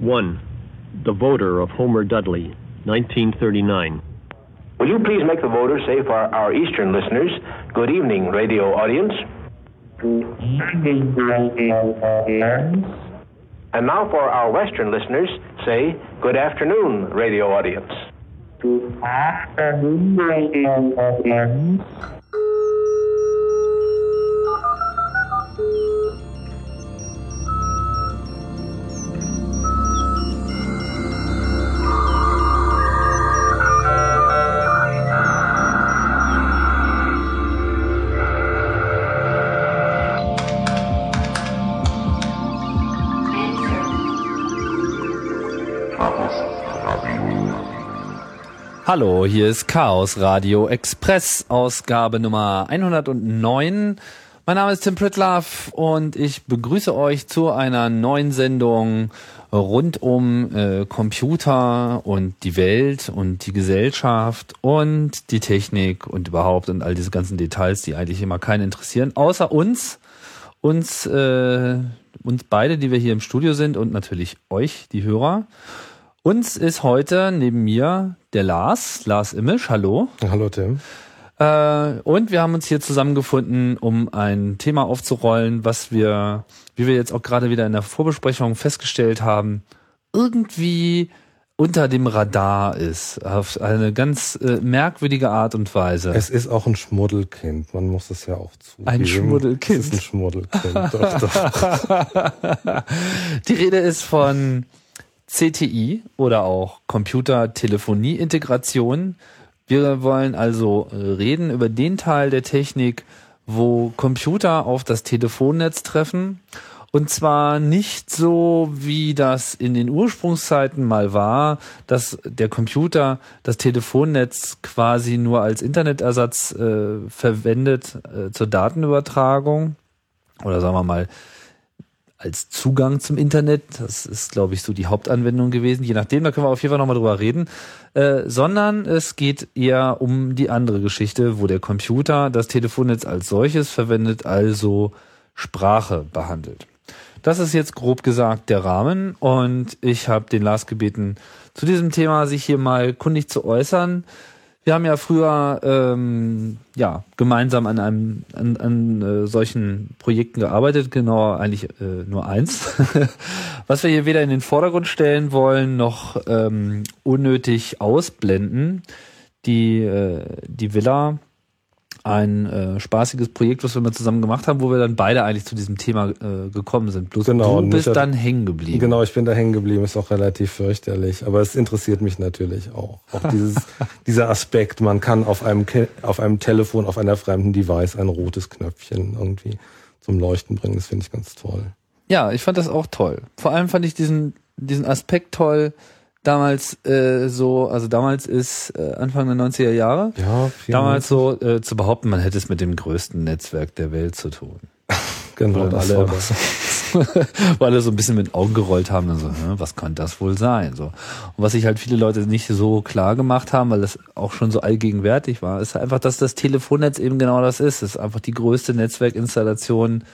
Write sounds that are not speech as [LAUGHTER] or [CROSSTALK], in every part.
1. The Voter of Homer Dudley, 1939. Will you please make the voter say for our Eastern listeners, good evening, radio audience? Good evening, And now for our Western listeners, say good afternoon, radio audience. Good afternoon, radio audience. Hallo, hier ist Chaos Radio Express, Ausgabe Nummer 109. Mein Name ist Tim Pritlaff und ich begrüße euch zu einer neuen Sendung rund um äh, Computer und die Welt und die Gesellschaft und die Technik und überhaupt und all diese ganzen Details, die eigentlich immer keinen interessieren, außer uns, uns, äh, uns beide, die wir hier im Studio sind und natürlich euch, die Hörer. Uns ist heute neben mir der Lars, Lars Immisch, hallo. Hallo Tim. Äh, und wir haben uns hier zusammengefunden, um ein Thema aufzurollen, was wir, wie wir jetzt auch gerade wieder in der Vorbesprechung festgestellt haben, irgendwie unter dem Radar ist, auf eine ganz äh, merkwürdige Art und Weise. Es ist auch ein Schmuddelkind, man muss es ja auch zugeben. Ein Schmuddelkind. Es ist ein Schmuddelkind, doch, doch. [LAUGHS] [LAUGHS] Die Rede ist von CTI oder auch Computer-Telefonie-Integration. Wir wollen also reden über den Teil der Technik, wo Computer auf das Telefonnetz treffen. Und zwar nicht so, wie das in den Ursprungszeiten mal war, dass der Computer das Telefonnetz quasi nur als Internetersatz äh, verwendet äh, zur Datenübertragung. Oder sagen wir mal, als Zugang zum Internet. Das ist, glaube ich, so die Hauptanwendung gewesen. Je nachdem, da können wir auf jeden Fall nochmal drüber reden. Äh, sondern es geht eher um die andere Geschichte, wo der Computer das Telefonnetz als solches verwendet, also Sprache behandelt. Das ist jetzt grob gesagt der Rahmen und ich habe den Lars gebeten, zu diesem Thema sich hier mal kundig zu äußern. Wir haben ja früher ähm, ja gemeinsam an einem an, an äh, solchen Projekten gearbeitet, genau eigentlich äh, nur eins, [LAUGHS] was wir hier weder in den Vordergrund stellen wollen noch ähm, unnötig ausblenden. Die äh, die Villa ein äh, spaßiges Projekt, was wir mal zusammen gemacht haben, wo wir dann beide eigentlich zu diesem Thema äh, gekommen sind. Bloß Genau, du und bist dann hängen geblieben. Genau, ich bin da hängen geblieben, ist auch relativ fürchterlich, aber es interessiert mich natürlich auch. Auch dieses, [LAUGHS] dieser Aspekt, man kann auf einem, Ke auf einem Telefon, auf einer fremden Device ein rotes Knöpfchen irgendwie zum Leuchten bringen, das finde ich ganz toll. Ja, ich fand das auch toll. Vor allem fand ich diesen, diesen Aspekt toll, damals äh, so, also damals ist äh, Anfang der 90er Jahre, Ja, damals so äh, zu behaupten, man hätte es mit dem größten Netzwerk der Welt zu tun. [LAUGHS] genau, Weil das alle, [LAUGHS] weil alle so ein bisschen mit den Augen gerollt haben und so, was kann das wohl sein? So. Und was sich halt viele Leute nicht so klar gemacht haben, weil das auch schon so allgegenwärtig war, ist einfach, dass das Telefonnetz eben genau das ist. Es ist einfach die größte Netzwerkinstallation.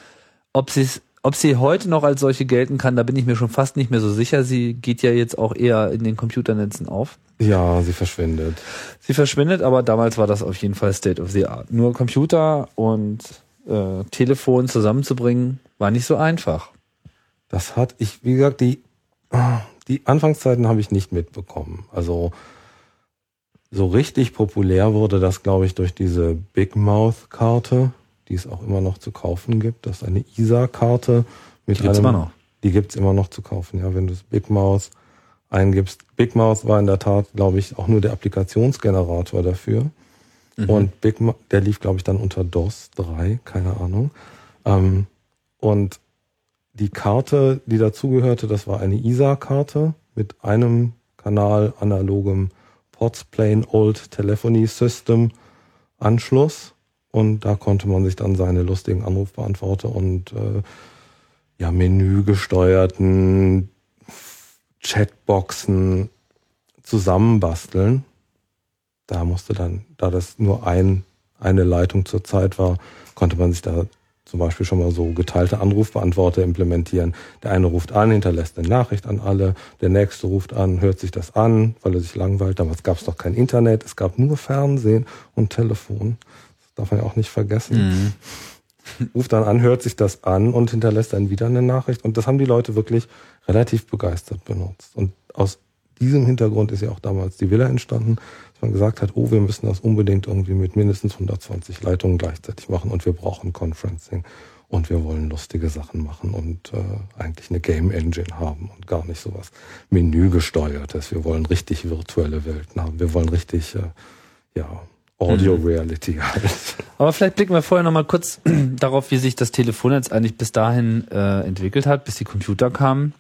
Ob sie ob sie heute noch als solche gelten kann, da bin ich mir schon fast nicht mehr so sicher. Sie geht ja jetzt auch eher in den Computernetzen auf. Ja, sie verschwindet. Sie verschwindet, aber damals war das auf jeden Fall State of the Art. Nur Computer und äh, Telefon zusammenzubringen, war nicht so einfach. Das hat ich, wie gesagt, die, die Anfangszeiten habe ich nicht mitbekommen. Also so richtig populär wurde das, glaube ich, durch diese Big Mouth Karte, die es auch immer noch zu kaufen gibt. Das ist eine ISA-Karte mit Die einem, immer noch. Die gibt's immer noch zu kaufen, ja, wenn du es Big Mouth eingibst. Big Mouth war in der Tat, glaube ich, auch nur der Applikationsgenerator dafür. Mhm. Und Big Mouth, der lief, glaube ich, dann unter DOS 3, keine Ahnung. Ähm, und die Karte, die dazugehörte, das war eine ISA-Karte mit einem Kanal analogem POTS Plain Old Telephony System Anschluss. Und da konnte man sich dann seine lustigen Anrufbeantworter und äh, ja, menügesteuerten Chatboxen zusammenbasteln. Da musste dann, da das nur ein, eine Leitung zur Zeit war, konnte man sich da zum Beispiel schon mal so geteilte Anrufbeantworter implementieren. Der eine ruft an, hinterlässt eine Nachricht an alle, der nächste ruft an, hört sich das an, weil er sich langweilt. Damals gab es doch kein Internet, es gab nur Fernsehen und Telefon. Das darf man ja auch nicht vergessen. Mhm. [LAUGHS] Ruft dann an, hört sich das an und hinterlässt dann wieder eine Nachricht. Und das haben die Leute wirklich relativ begeistert benutzt. Und aus diesem Hintergrund ist ja auch damals die Villa entstanden, dass man gesagt hat, oh, wir müssen das unbedingt irgendwie mit mindestens 120 Leitungen gleichzeitig machen und wir brauchen Conferencing und wir wollen lustige Sachen machen und äh, eigentlich eine Game Engine haben und gar nicht sowas menügesteuertes. Wir wollen richtig virtuelle Welten haben. Wir wollen richtig, äh, ja, Audio Reality halt. Aber vielleicht blicken wir vorher nochmal kurz [CLEARS THROAT] darauf, wie sich das Telefonnetz eigentlich bis dahin äh, entwickelt hat, bis die Computer kamen.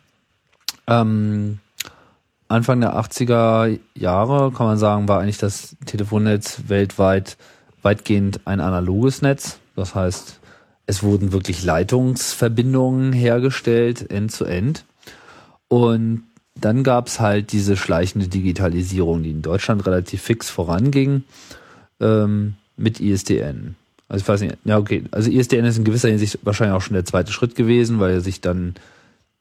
Ähm, Anfang der 80er Jahre, kann man sagen, war eigentlich das Telefonnetz weltweit weitgehend ein analoges Netz. Das heißt, es wurden wirklich Leitungsverbindungen hergestellt, end zu end. Und dann gab es halt diese schleichende Digitalisierung, die in Deutschland relativ fix voranging, ähm, mit ISDN. Also ich weiß nicht, ja okay, also ISDN ist in gewisser Hinsicht wahrscheinlich auch schon der zweite Schritt gewesen, weil er sich dann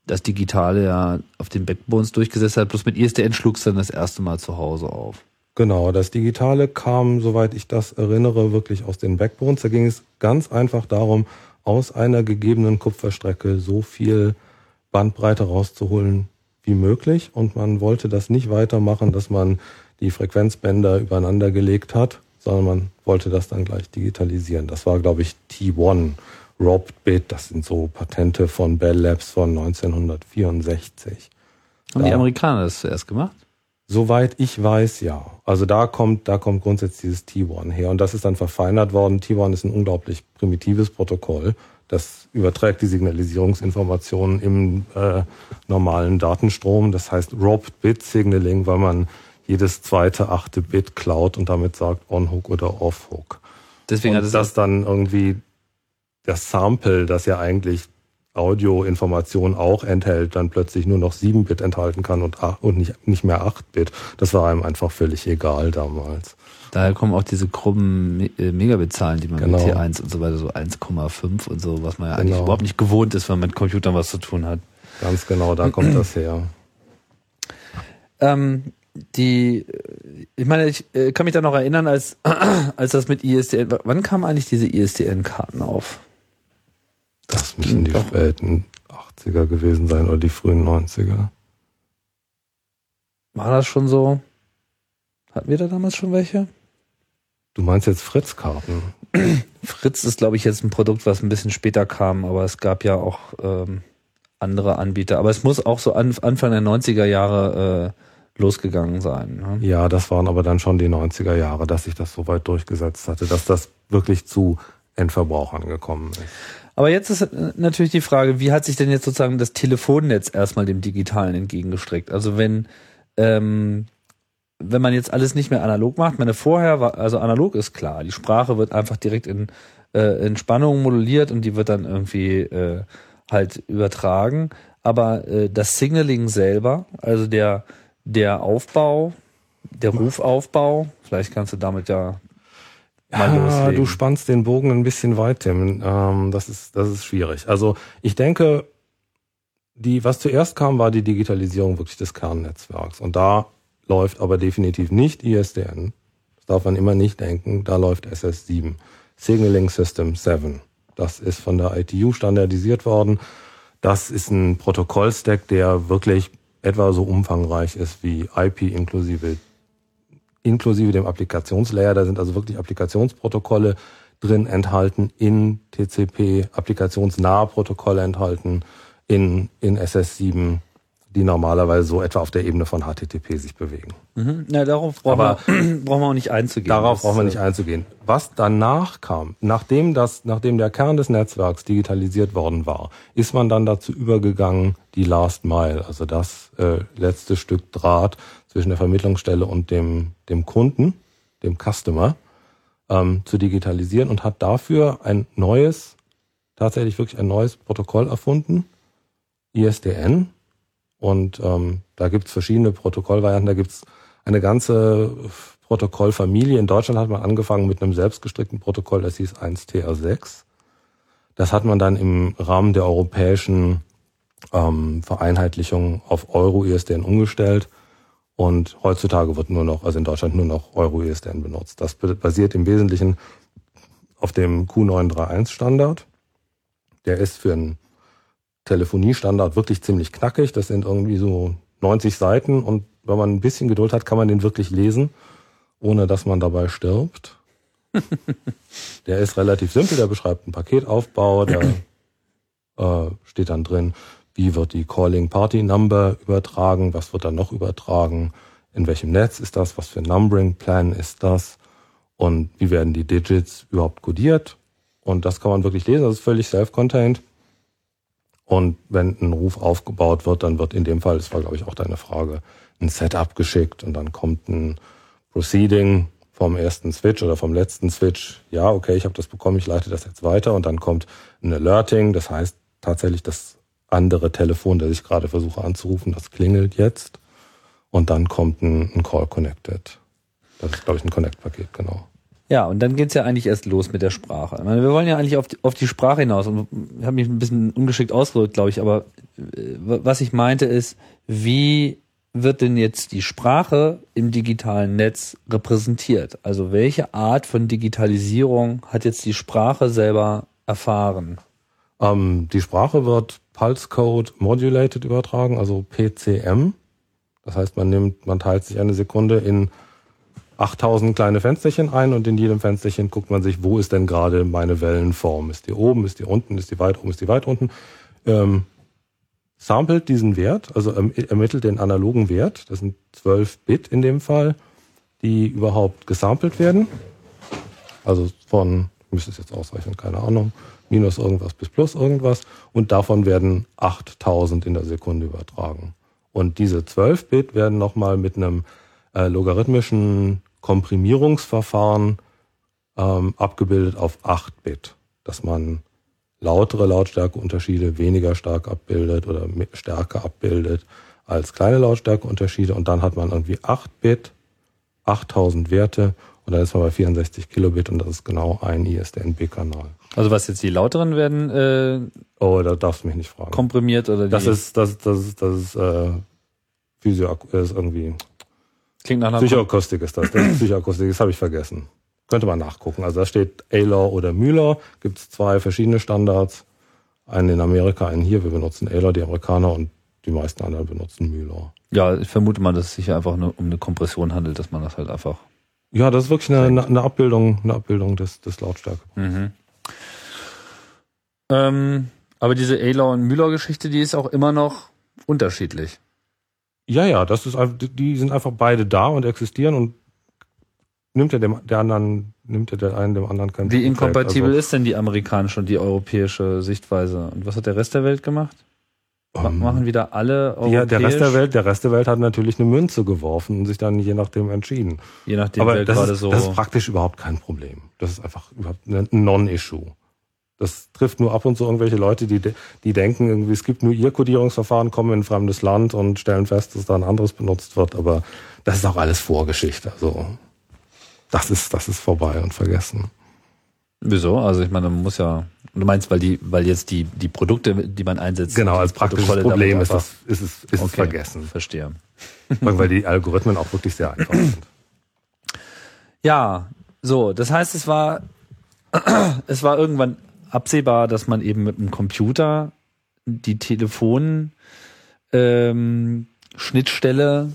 das Digitale ja auf den Backbones durchgesetzt hat. Bloß mit ISDN schlug es dann das erste Mal zu Hause auf. Genau, das Digitale kam, soweit ich das erinnere, wirklich aus den Backbones. Da ging es ganz einfach darum, aus einer gegebenen Kupferstrecke so viel Bandbreite rauszuholen wie möglich. Und man wollte das nicht weitermachen, dass man die Frequenzbänder übereinander gelegt hat, sondern man wollte das dann gleich digitalisieren. Das war, glaube ich, T1 Robbed Bit. Das sind so Patente von Bell Labs von 1964. Haben die Da- Amerikaner das zuerst gemacht? Soweit ich weiß, ja. Also da kommt, da kommt grundsätzlich dieses T1 her. Und das ist dann verfeinert worden. T1 ist ein unglaublich primitives Protokoll. Das überträgt die Signalisierungsinformationen im äh, normalen Datenstrom. Das heißt Robbed Bit Signaling, weil man jedes zweite, achte Bit klaut und damit sagt On-Hook oder Off-Hook. Deswegen Und es das dann irgendwie das Sample, das ja eigentlich Audioinformation auch enthält, dann plötzlich nur noch 7-Bit enthalten kann und, und nicht, nicht mehr 8-Bit. Das war einem einfach völlig egal damals. Daher kommen auch diese krummen Me- äh, Megabit-Zahlen, die man Genau. mit T1 und so weiter, so 1,5 und so, was man ja eigentlich Genau. überhaupt nicht gewohnt ist, wenn man mit Computern was zu tun hat. Ganz genau, da kommt das her. Ähm, die, ich meine, ich äh, kann mich da noch erinnern, als, [CLEARS THROAT] als das mit ISDN, wann kamen eigentlich diese ISDN-Karten auf? Das müssen die Doch. späten 80er gewesen sein oder die frühen 90er. War das schon so? Hatten wir da damals schon welche? Du meinst jetzt Fritz-Karten? [CLEARS THROAT] Fritz ist, glaube ich, jetzt ein Produkt, was ein bisschen später kam, aber es gab ja auch ähm, andere Anbieter. Aber es muss auch so an, Anfang der 90er Jahre äh, losgegangen sein. Ne? Ja, das waren aber dann schon die 90er Jahre, dass sich das so weit durchgesetzt hatte, dass das wirklich zu Endverbrauchern gekommen ist. Aber jetzt ist natürlich die Frage, wie hat sich denn jetzt sozusagen das Telefonnetz erstmal dem Digitalen entgegengestreckt? Also wenn, ähm, wenn man jetzt alles nicht mehr analog macht, meine vorher war, also analog ist klar, die Sprache wird einfach direkt in, äh, in Spannung moduliert und die wird dann irgendwie äh, halt übertragen. Aber äh, das Signaling selber, also der, der Aufbau, der Rufaufbau, vielleicht kannst du damit ja mal Ja, loslegen. du spannst den Bogen ein bisschen weit, Tim. Ähm, das ist, das ist schwierig. Also ich denke, die, was zuerst kam, war die Digitalisierung wirklich des Kernnetzwerks. Und da läuft aber definitiv nicht ISDN. Das darf man immer nicht denken. Da läuft SS7. Signaling System 7. Das ist von der ITU standardisiert worden. Das ist ein Protokollstack, der wirklich etwa so umfangreich ist wie IP inklusive inklusive dem Applikationslayer. Da sind also wirklich Applikationsprotokolle drin enthalten in TCP, applikationsnahe Protokolle enthalten in, in SS7, die normalerweise so etwa auf der Ebene von HTTP sich bewegen. Mhm. Na, darauf brauchen, Aber- wir, [CLEARS THROAT] brauchen wir auch nicht einzugehen. Darauf brauchen wir nicht äh, einzugehen. Was danach kam, nachdem das, nachdem der Kern des Netzwerks digitalisiert worden war, ist man dann dazu übergegangen, die Last Mile, also das äh, letzte Stück Draht zwischen der Vermittlungsstelle und dem, dem Kunden, dem Customer, ähm, zu digitalisieren und hat dafür ein neues, tatsächlich wirklich ein neues Protokoll erfunden, ISDN. Und ähm, da gibt's verschiedene Protokollvarianten, da gibt's eine ganze Protokollfamilie. In Deutschland hat man angefangen mit einem selbstgestrickten Protokoll, das hieß 1TR6. Das hat man dann im Rahmen der europäischen ähm, Vereinheitlichung auf Euro-ISDN umgestellt. Und heutzutage wird nur noch, also in Deutschland nur noch Euro-ISDN benutzt. Das basiert im Wesentlichen auf dem Q931-Standard. Der ist für einen Telefoniestandard wirklich ziemlich knackig. Das sind irgendwie so 90 Seiten und wenn man ein bisschen Geduld hat, kann man den wirklich lesen, ohne dass man dabei stirbt. [LAUGHS] der ist relativ simpel, der beschreibt einen Paketaufbau, da äh, steht dann drin, wie wird die Calling Party Number übertragen, was wird dann noch übertragen, in welchem Netz ist das, was für ein Numbering Plan ist das und wie werden die Digits überhaupt codiert. Und das kann man wirklich lesen, das ist völlig self-contained. Und wenn ein Ruf aufgebaut wird, dann wird in dem Fall, das war glaube ich auch deine Frage, ein Setup geschickt und dann kommt ein Proceeding vom ersten Switch oder vom letzten Switch. Ja, okay, ich habe das bekommen, ich leite das jetzt weiter und dann kommt ein Alerting. Das heißt tatsächlich, das andere Telefon, das ich gerade versuche anzurufen, das klingelt jetzt und dann kommt ein, ein Call Connected. Das ist, glaube ich, ein Connect-Paket, genau. Ja, und dann geht's ja eigentlich erst los mit der Sprache. Ich meine, wir wollen ja eigentlich auf die, auf die Sprache hinaus. Und ich habe mich ein bisschen ungeschickt ausgedrückt, glaube ich, aber äh, was ich meinte ist, wie wird denn jetzt die Sprache im digitalen Netz repräsentiert? Also welche Art von Digitalisierung hat jetzt die Sprache selber erfahren? Ähm, die Sprache wird Pulse Code Modulated übertragen, also PCM. Das heißt, man nimmt, man teilt sich eine Sekunde in 8000 kleine Fensterchen ein und in jedem Fensterchen guckt man sich, wo ist denn gerade meine Wellenform? Ist die oben, ist die unten, ist die weit oben, ist die weit unten? Ähm, samplet diesen Wert, also erm-, ermittelt den analogen Wert, das sind 12 Bit in dem Fall, die überhaupt gesampelt werden. Also von, ich müsste es jetzt ausrechnen, keine Ahnung, minus irgendwas bis plus irgendwas. Und davon werden 8000 in der Sekunde übertragen. Und diese 12 Bit werden nochmal mit einem äh, logarithmischen Komprimierungsverfahren ähm, abgebildet auf 8 Bit, dass man lautere Lautstärkeunterschiede weniger stark abbildet oder stärker abbildet als kleine Lautstärkeunterschiede und dann hat man irgendwie 8 Bit, 8000 Werte und dann ist man bei 64 Kilobit und das ist genau ein ISDN-B-Kanal. Also was jetzt die lauteren werden äh, Oh, da darfst du mich nicht fragen. komprimiert oder die Das ist, das, das ist, das ist, äh, Physio, ist irgendwie, klingt nach einer Psychoakustik ist das. Das ist Psychoakustik, das habe ich vergessen. Könnte man nachgucken. Also da steht A-Law oder Müller, gibt es zwei verschiedene Standards. Einen in Amerika, einen hier. Wir benutzen A-Law, die Amerikaner, und die meisten anderen benutzen Müller. Ja, ich vermute mal, dass es sich einfach nur um eine Kompression handelt, dass man das halt einfach. Ja, das ist wirklich eine, eine- eine Abbildung, eine Abbildung des, des Lautstärke. Mhm. Ähm, aber diese Ayler und Müller-Geschichte, die ist auch immer noch unterschiedlich. Ja, ja, das ist die sind einfach beide da und existieren und nimmt ja dem der anderen, nimmt ja der einen dem anderen keinen Wie inkompatibel also, ist denn die amerikanische und die europäische Sichtweise? Und was hat der Rest der Welt gemacht? Ma- Ähm, Machen wieder alle europäisch? Ja, der Rest der Welt, der Rest der Welt hat natürlich eine Münze geworfen und sich dann je nachdem entschieden. Je nachdem, Aber das gerade ist, so. das ist praktisch überhaupt kein Problem. Das ist einfach überhaupt ein Non-Issue. Das trifft nur ab und zu irgendwelche Leute, die, die denken, irgendwie, es gibt nur ihr Kodierungsverfahren, kommen in ein fremdes Land und stellen fest, dass da ein anderes benutzt wird. Aber das ist auch alles Vorgeschichte. Also das ist, das ist vorbei und vergessen. Wieso? Also ich meine, man muss ja. Du meinst, weil die, weil jetzt die, die Produkte, die man einsetzt. Genau, als praktisches Protokolle Problem ist, das, ist es, ist es Okay, vergessen. Verstehe. Weil die Algorithmen auch wirklich sehr einfach sind. Ja, so, das heißt, es war, [CLEARS THROAT] es war irgendwann absehbar, dass man eben mit dem Computer die Telefon ähm, Schnittstelle,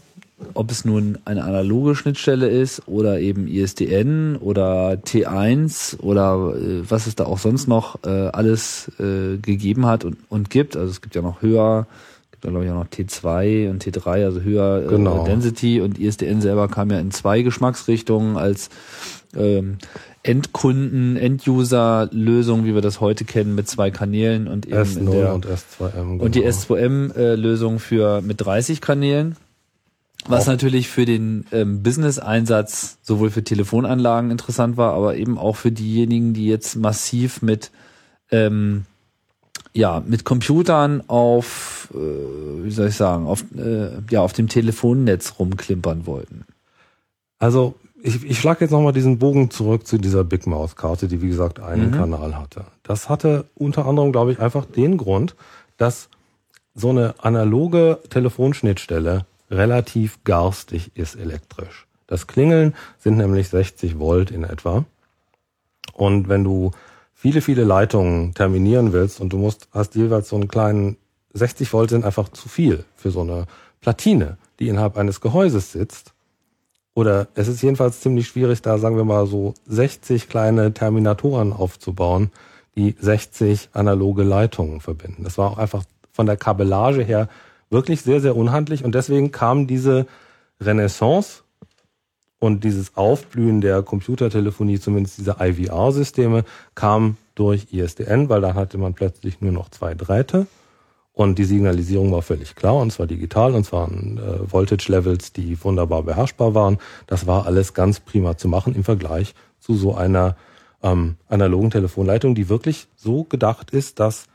ob es nun eine analoge Schnittstelle ist oder eben ISDN oder T1 oder äh, was es da auch sonst noch äh, alles äh, gegeben hat und, und gibt. Also es gibt ja noch höher, gibt ja glaube ich auch noch T2 und T3, also höher äh, Genau. Density und ISDN selber kam ja in zwei Geschmacksrichtungen als ähm, Endkunden, End-User-Lösung, wie wir das heute kennen, mit zwei Kanälen und eben in S0 der, und S2M. und die genau. S2M-Lösung für mit 30 Kanälen. Was Auch- natürlich für den ähm, Business-Einsatz sowohl für Telefonanlagen interessant war, aber eben auch für diejenigen, die jetzt massiv mit ähm, ja mit Computern auf äh, wie soll ich sagen auf äh, ja auf dem Telefonnetz rumklimpern wollten. Also ich, ich schlage jetzt nochmal diesen Bogen zurück zu dieser Big Mouth-Karte, die wie gesagt einen Mhm. Kanal hatte. Das hatte unter anderem, glaube ich, einfach den Grund, dass so eine analoge Telefonschnittstelle relativ garstig ist elektrisch. Das Klingeln sind nämlich 60 Volt in etwa. Und wenn du viele, viele Leitungen terminieren willst und du musst, hast jeweils so einen kleinen 60 Volt sind einfach zu viel für so eine Platine, die innerhalb eines Gehäuses sitzt. Oder es ist jedenfalls ziemlich schwierig, da sagen wir mal so 60 kleine Terminatoren aufzubauen, die 60 analoge Leitungen verbinden. Das war auch einfach von der Kabellage her wirklich sehr, sehr unhandlich und deswegen kam diese Renaissance und dieses Aufblühen der Computertelefonie, zumindest dieser IVR-Systeme, kam durch ISDN, weil da hatte man plötzlich nur noch zwei Drähte und die Signalisierung war völlig klar und zwar digital und zwar äh, Voltage-Levels, die wunderbar beherrschbar waren. Das war alles ganz prima zu machen im Vergleich zu so einer ähm, analogen Telefonleitung, die wirklich so gedacht ist, dass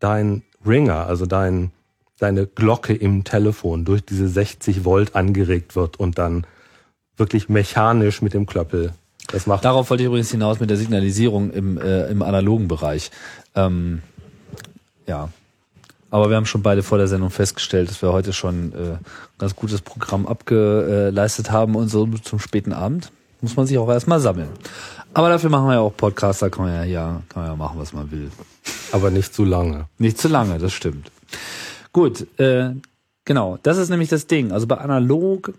dein Ringer, also dein, deine Glocke im Telefon durch diese 60 Volt angeregt wird und dann wirklich mechanisch mit dem Klöppel das macht. Darauf wollte ich übrigens hinaus mit der Signalisierung im, äh, im analogen Bereich. Ähm, ja. Aber wir haben schon beide vor der Sendung festgestellt, dass wir heute schon äh, ein ganz gutes Programm abgeleistet haben und so zum späten Abend muss man sich auch erstmal sammeln. Aber dafür machen wir ja auch Podcasts, da kann man ja, ja, kann man ja machen, was man will. Aber nicht zu lange. Nicht zu lange, das stimmt. Gut, äh, genau, das ist nämlich das Ding. Also bei analog,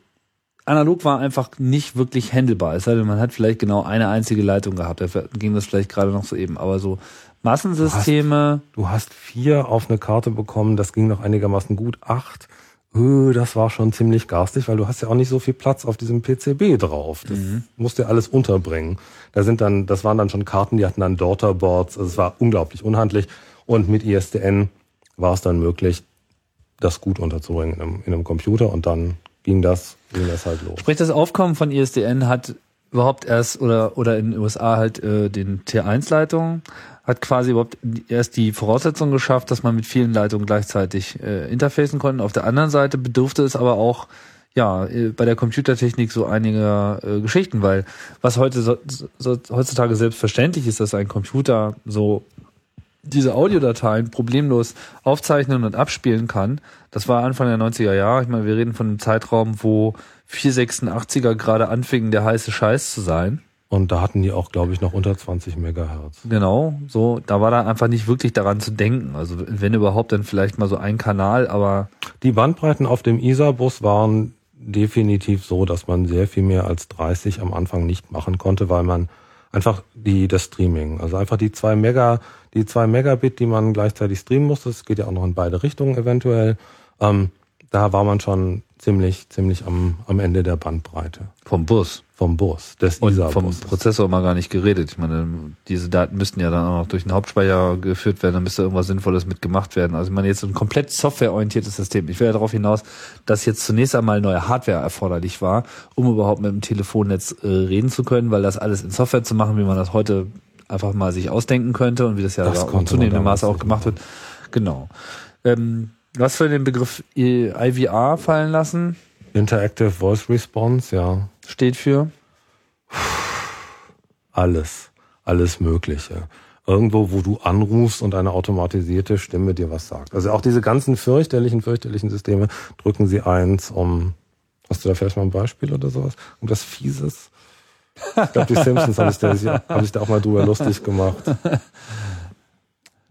analog war einfach nicht wirklich handelbar. Es sei denn, man hat vielleicht genau eine einzige Leitung gehabt. Da ging das vielleicht gerade noch so eben. Aber so Massensysteme. Du hast vier auf eine Karte bekommen, das ging noch einigermaßen gut. Acht, öh, das war schon ziemlich garstig, weil du hast ja auch nicht so viel Platz auf diesem PCB drauf. Das Mhm. musst du ja alles unterbringen. Da sind dann, das waren dann schon Karten, die hatten dann Daughterboards. Also es war unglaublich unhandlich. Und mit ISDN war es dann möglich, das gut unterzubringen in einem, in einem Computer und dann ging das, ging das halt los. Sprich, das Aufkommen von ISDN hat überhaupt erst oder oder in den USA halt äh, den T1-Leitungen hat quasi überhaupt erst die Voraussetzung geschafft, dass man mit vielen Leitungen gleichzeitig äh, interfacen konnte. Auf der anderen Seite bedurfte es aber auch ja äh, bei der Computertechnik so einiger äh, Geschichten, weil was heute so, so, heutzutage selbstverständlich ist, dass ein Computer so diese Audiodateien problemlos aufzeichnen und abspielen kann. Das war Anfang der 90er Jahre. Ich meine, wir reden von einem Zeitraum, wo 486er gerade anfingen, der heiße Scheiß zu sein. Und da hatten die auch, glaube ich, noch unter 20 Megahertz. Genau, so, da war da einfach nicht wirklich daran zu denken. Also wenn überhaupt, dann vielleicht mal so ein Kanal, aber Die Bandbreiten auf dem ISA-Bus waren definitiv so, dass man sehr viel mehr als 30 am Anfang nicht machen konnte, weil man einfach die das Streaming, also einfach die zwei Mega, die zwei Megabit, die man gleichzeitig streamen musste, das geht ja auch noch in beide Richtungen eventuell. Ähm, da war man schon ziemlich, ziemlich am, am Ende der Bandbreite vom Bus. vom Bus, des Und vom ISA-Busses. Prozessor mal gar nicht geredet. Ich meine, diese Daten müssten ja dann auch noch durch den Hauptspeicher geführt werden, dann müsste irgendwas Sinnvolles mitgemacht werden. Also ich meine, jetzt ein komplett softwareorientiertes System. Ich will ja darauf hinaus, dass jetzt zunächst einmal neue Hardware erforderlich war, um überhaupt mit dem Telefonnetz äh, reden zu können, weil das alles in Software zu machen, wie man das heute einfach mal sich ausdenken könnte und wie das ja Das da zunehmendem Maße auch gemacht wird. Genau. Ähm, was für den Begriff IVR fallen lassen, Interactive Voice Response, ja, steht für alles, alles Mögliche. Irgendwo, wo du anrufst und eine automatisierte Stimme dir was sagt. Also auch diese ganzen fürchterlichen, fürchterlichen Systeme drücken sie eins, um, hast du da vielleicht mal ein Beispiel oder sowas? Um das Fieses? Ich glaube, die Simpsons haben sich, da, haben sich da auch mal drüber lustig gemacht. [LAUGHS]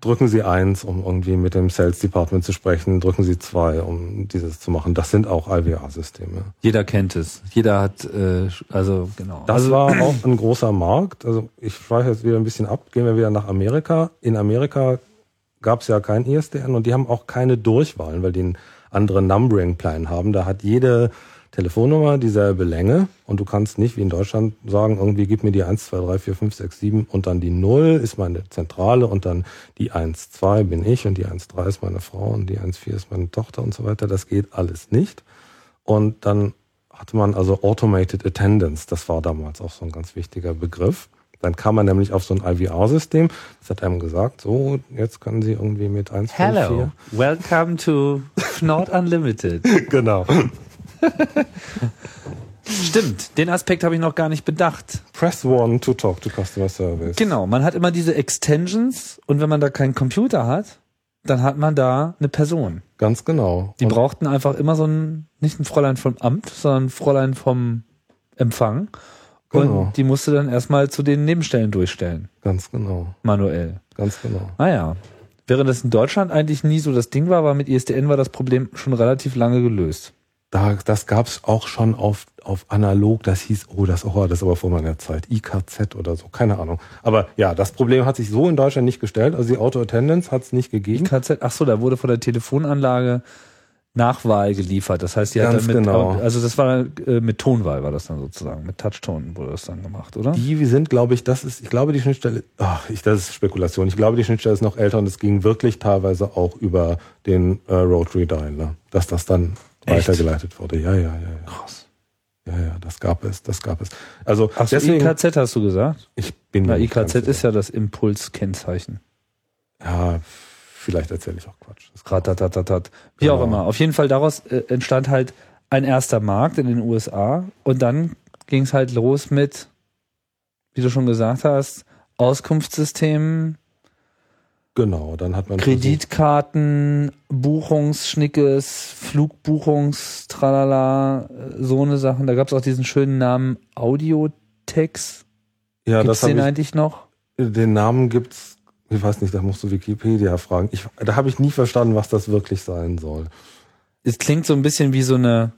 Drücken Sie eins, um irgendwie mit dem Sales Department zu sprechen. Drücken Sie zwei, um dieses zu machen. Das sind auch IVR-Systeme. Jeder kennt es. Jeder hat, äh, also genau. Das also, war auch ein großer Markt. Also ich schweife jetzt wieder ein bisschen ab. Gehen wir wieder nach Amerika. In Amerika gab es ja kein ISDN und die haben auch keine Durchwahlen, weil die einen anderen Numbering-Plan haben. Da hat jede Telefonnummer dieselbe Länge und du kannst nicht wie in Deutschland sagen, irgendwie gib mir die 1, 2, 3, 4, 5, 6, 7 und dann die 0 ist meine Zentrale und dann die 1, 2 bin ich und die 1, 3 ist meine Frau und die 1, 4 ist meine Tochter und so weiter. Das geht alles nicht. Und dann hatte man also Automated Attendance. Das war damals auch so ein ganz wichtiger Begriff. Dann kam man nämlich auf so ein IVR-System. Das hat einem gesagt, so, jetzt können Sie irgendwie mit 1, 5, Hello, welcome to Not [LAUGHS] Unlimited. 4. Genau. [LAUGHS] Stimmt, den Aspekt habe ich noch gar nicht bedacht. Press one to talk to Customer Service. Genau, man hat immer diese Extensions und wenn man da keinen Computer hat, dann hat man da eine Person. Ganz genau. Die Und- brauchten einfach immer so ein, nicht ein Fräulein vom Amt, sondern ein Fräulein vom Empfang. Genau. Und die musste dann erstmal zu den Nebenstellen durchstellen, Ganz genau. manuell. Ganz genau. Naja. Während das in Deutschland eigentlich nie so das Ding war, war mit ISDN war das Problem schon relativ lange gelöst. Da, das gab's auch schon auf, auf analog, das hieß, oh, das, oh, das ist aber vor meiner Zeit, IKZ oder so, keine Ahnung. Aber ja, das Problem hat sich so in Deutschland nicht gestellt, also die Auto-Attendance hat's nicht gegeben. IKZ, ach so, da wurde von der Telefonanlage Nachwahl geliefert. Das heißt, die hat Ganz dann mit, genau. also das war äh, mit Tonwahl war das dann sozusagen, mit Touchtone wurde das dann gemacht, oder? Die sind, glaube ich, das ist, ich glaube, die Schnittstelle, ach, ich, das ist Spekulation. Ich glaube, die Schnittstelle ist noch älter und es ging wirklich teilweise auch über den äh, Rotary Dialer, dass das dann Echt? weitergeleitet wurde. Ja, ja, ja, ja. Krass. Ja, ja, das gab es, das gab es. Also Ach deswegen, IKZ hast du gesagt? ich bin Na, IKZ ist ja das Impulskennzeichen. ja, vielleicht erzähle ich auch Quatsch. Ratatatatat. Wie Genau. auch immer. Auf jeden Fall daraus äh, entstand halt ein erster Markt in den USA und dann ging es halt los mit, wie du schon gesagt hast, Auskunftssystemen, Genau, dann hat man Kreditkarten, Buchungsschnickes, Flugbuchungs, tralala, äh, so eine Sachen. Da gab es auch diesen schönen Namen Audiotex. ja, Gibt's das den habe eigentlich noch? ich, den Namen gibt's, ich weiß nicht, da musst du Wikipedia fragen. Ich, da habe ich nie verstanden, was das wirklich sein soll. Es klingt so ein bisschen wie so eine,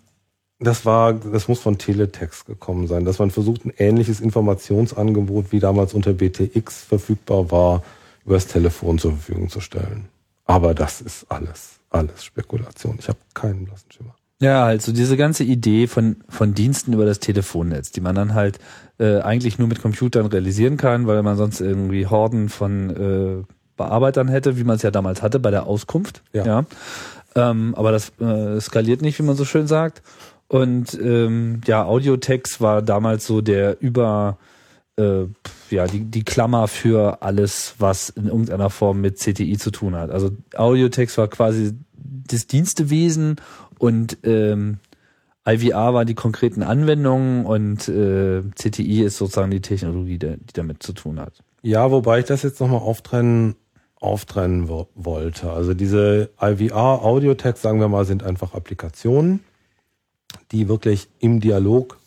Das war, das muss von Teletext gekommen sein, dass man versucht, ein ähnliches Informationsangebot wie damals unter BTX verfügbar war, übers Telefon zur Verfügung zu stellen. Aber das ist alles, alles Spekulation. Ich habe keinen blassen Schimmer. Ja, halt so diese ganze Idee von, von Diensten über das Telefonnetz, die man dann halt äh, eigentlich nur mit Computern realisieren kann, weil man sonst irgendwie Horden von äh, Bearbeitern hätte, wie man es ja damals hatte bei der Auskunft. Ja. Ähm, aber das äh, skaliert nicht, wie man so schön sagt. Und ähm, ja, Audiotext war damals so der über äh, ja die, die Klammer für alles, was in irgendeiner Form mit CTI zu tun hat. Also Audiotext war quasi das Dienstewesen und ähm, IVR war die konkreten Anwendungen und äh, CTI ist sozusagen die Technologie, der, die damit zu tun hat. Ja, wobei ich das jetzt nochmal auftrennen, auftrennen wo wollte. Also diese IVR, Audiotext, sagen wir mal, sind einfach Applikationen, die wirklich im Dialog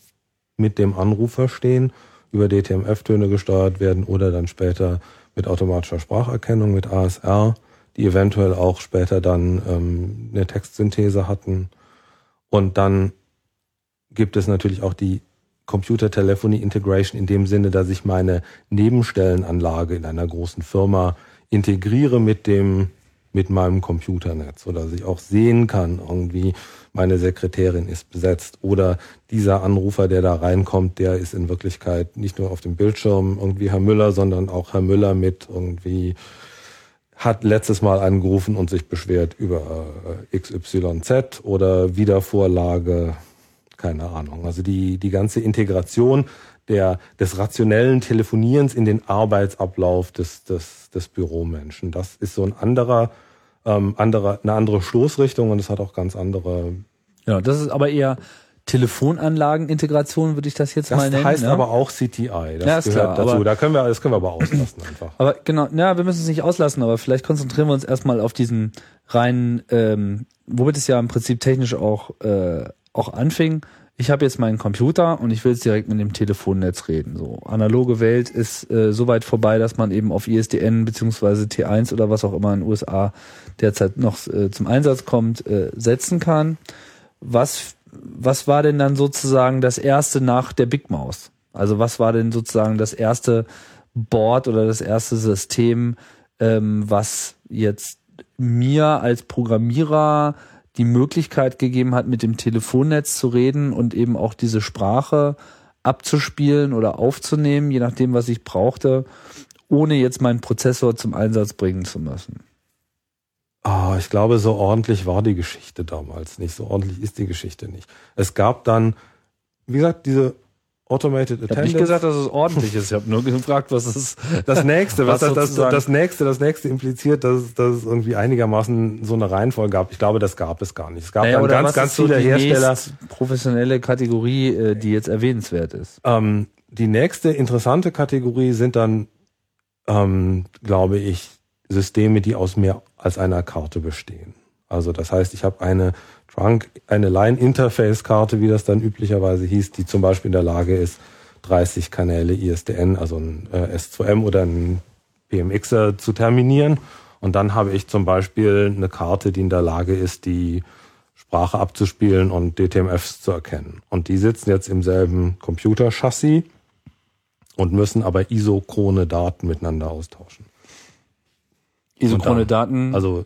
mit dem Anrufer stehen, über DTMF-Töne gesteuert werden oder dann später mit automatischer Spracherkennung, mit ASR, die eventuell auch später dann ähm, eine Textsynthese hatten. Und dann gibt es natürlich auch die Computer Telephony Integration in dem Sinne, dass ich meine Nebenstellenanlage in einer großen Firma integriere mit dem mit meinem Computernetz oder dass ich auch sehen kann, irgendwie meine Sekretärin ist besetzt oder dieser Anrufer, der da reinkommt, der ist in Wirklichkeit nicht nur auf dem Bildschirm irgendwie Herr Müller, sondern auch Herr Müller mit irgendwie hat letztes Mal angerufen und sich beschwert über äh, XYZ oder Wiedervorlage, keine Ahnung. Also die, die ganze Integration der, des rationellen Telefonierens in den Arbeitsablauf des, des, des Büromenschen. Das ist so ein anderer, ähm, anderer, eine andere Stoßrichtung und es hat auch ganz andere. Ja, das ist aber eher Telefonanlagenintegration, würde ich das jetzt Das mal nennen. heißt ne? aber auch CTI. Das Ja, ist gehört klar, dazu. Da können wir, das können wir aber auslassen [CLEARS THROAT] einfach. Aber genau, ja, wir müssen es nicht auslassen, aber vielleicht konzentrieren wir uns erstmal auf diesen reinen, ähm, womit es ja im Prinzip technisch auch, äh, auch anfing. Ich habe jetzt meinen Computer und ich will jetzt direkt mit dem Telefonnetz reden. So analoge Welt ist äh, so weit vorbei, dass man eben auf ISDN beziehungsweise T1 oder was auch immer in den USA derzeit noch äh, zum Einsatz kommt, äh, setzen kann. Was was war denn dann sozusagen das erste nach der Big Maus? Also was war denn sozusagen das erste Board oder das erste System, ähm, was jetzt mir als Programmierer die Möglichkeit gegeben hat, mit dem Telefonnetz zu reden und eben auch diese Sprache abzuspielen oder aufzunehmen, je nachdem, was ich brauchte, ohne jetzt meinen Prozessor zum Einsatz bringen zu müssen. Ah, ich glaube, so ordentlich war die Geschichte damals nicht. So ordentlich ist die Geschichte nicht. Es gab dann, wie gesagt, diese Automated Ich habe Attendance. nicht gesagt, dass es ordentlich ist. Ich habe nur gefragt, was es ist. das nächste, was, Was das, das, das nächste, das nächste impliziert, dass, es- dass es irgendwie einigermaßen so eine Reihenfolge gab. Ich glaube, das gab es gar nicht. Es gab Naja, ganz, was ganz ist so viele die Hersteller. professionelle Kategorie, äh, die jetzt erwähnenswert ist. Ähm, die nächste interessante Kategorie sind dann, ähm, glaube ich, Systeme, die aus mehr als einer Karte bestehen. Also das heißt, ich habe eine Trunk, eine Line-Interface-Karte, wie das dann üblicherweise hieß, die zum Beispiel in der Lage ist, 30 Kanäle ISDN, also ein äh, S2M oder ein PMXer zu terminieren. Und dann habe ich zum Beispiel eine Karte, die in der Lage ist, die Sprache abzuspielen und DTMFs zu erkennen. Und die sitzen jetzt im selben Computerchassis und müssen aber isochrone Daten miteinander austauschen. Isochrone dann- Daten, Also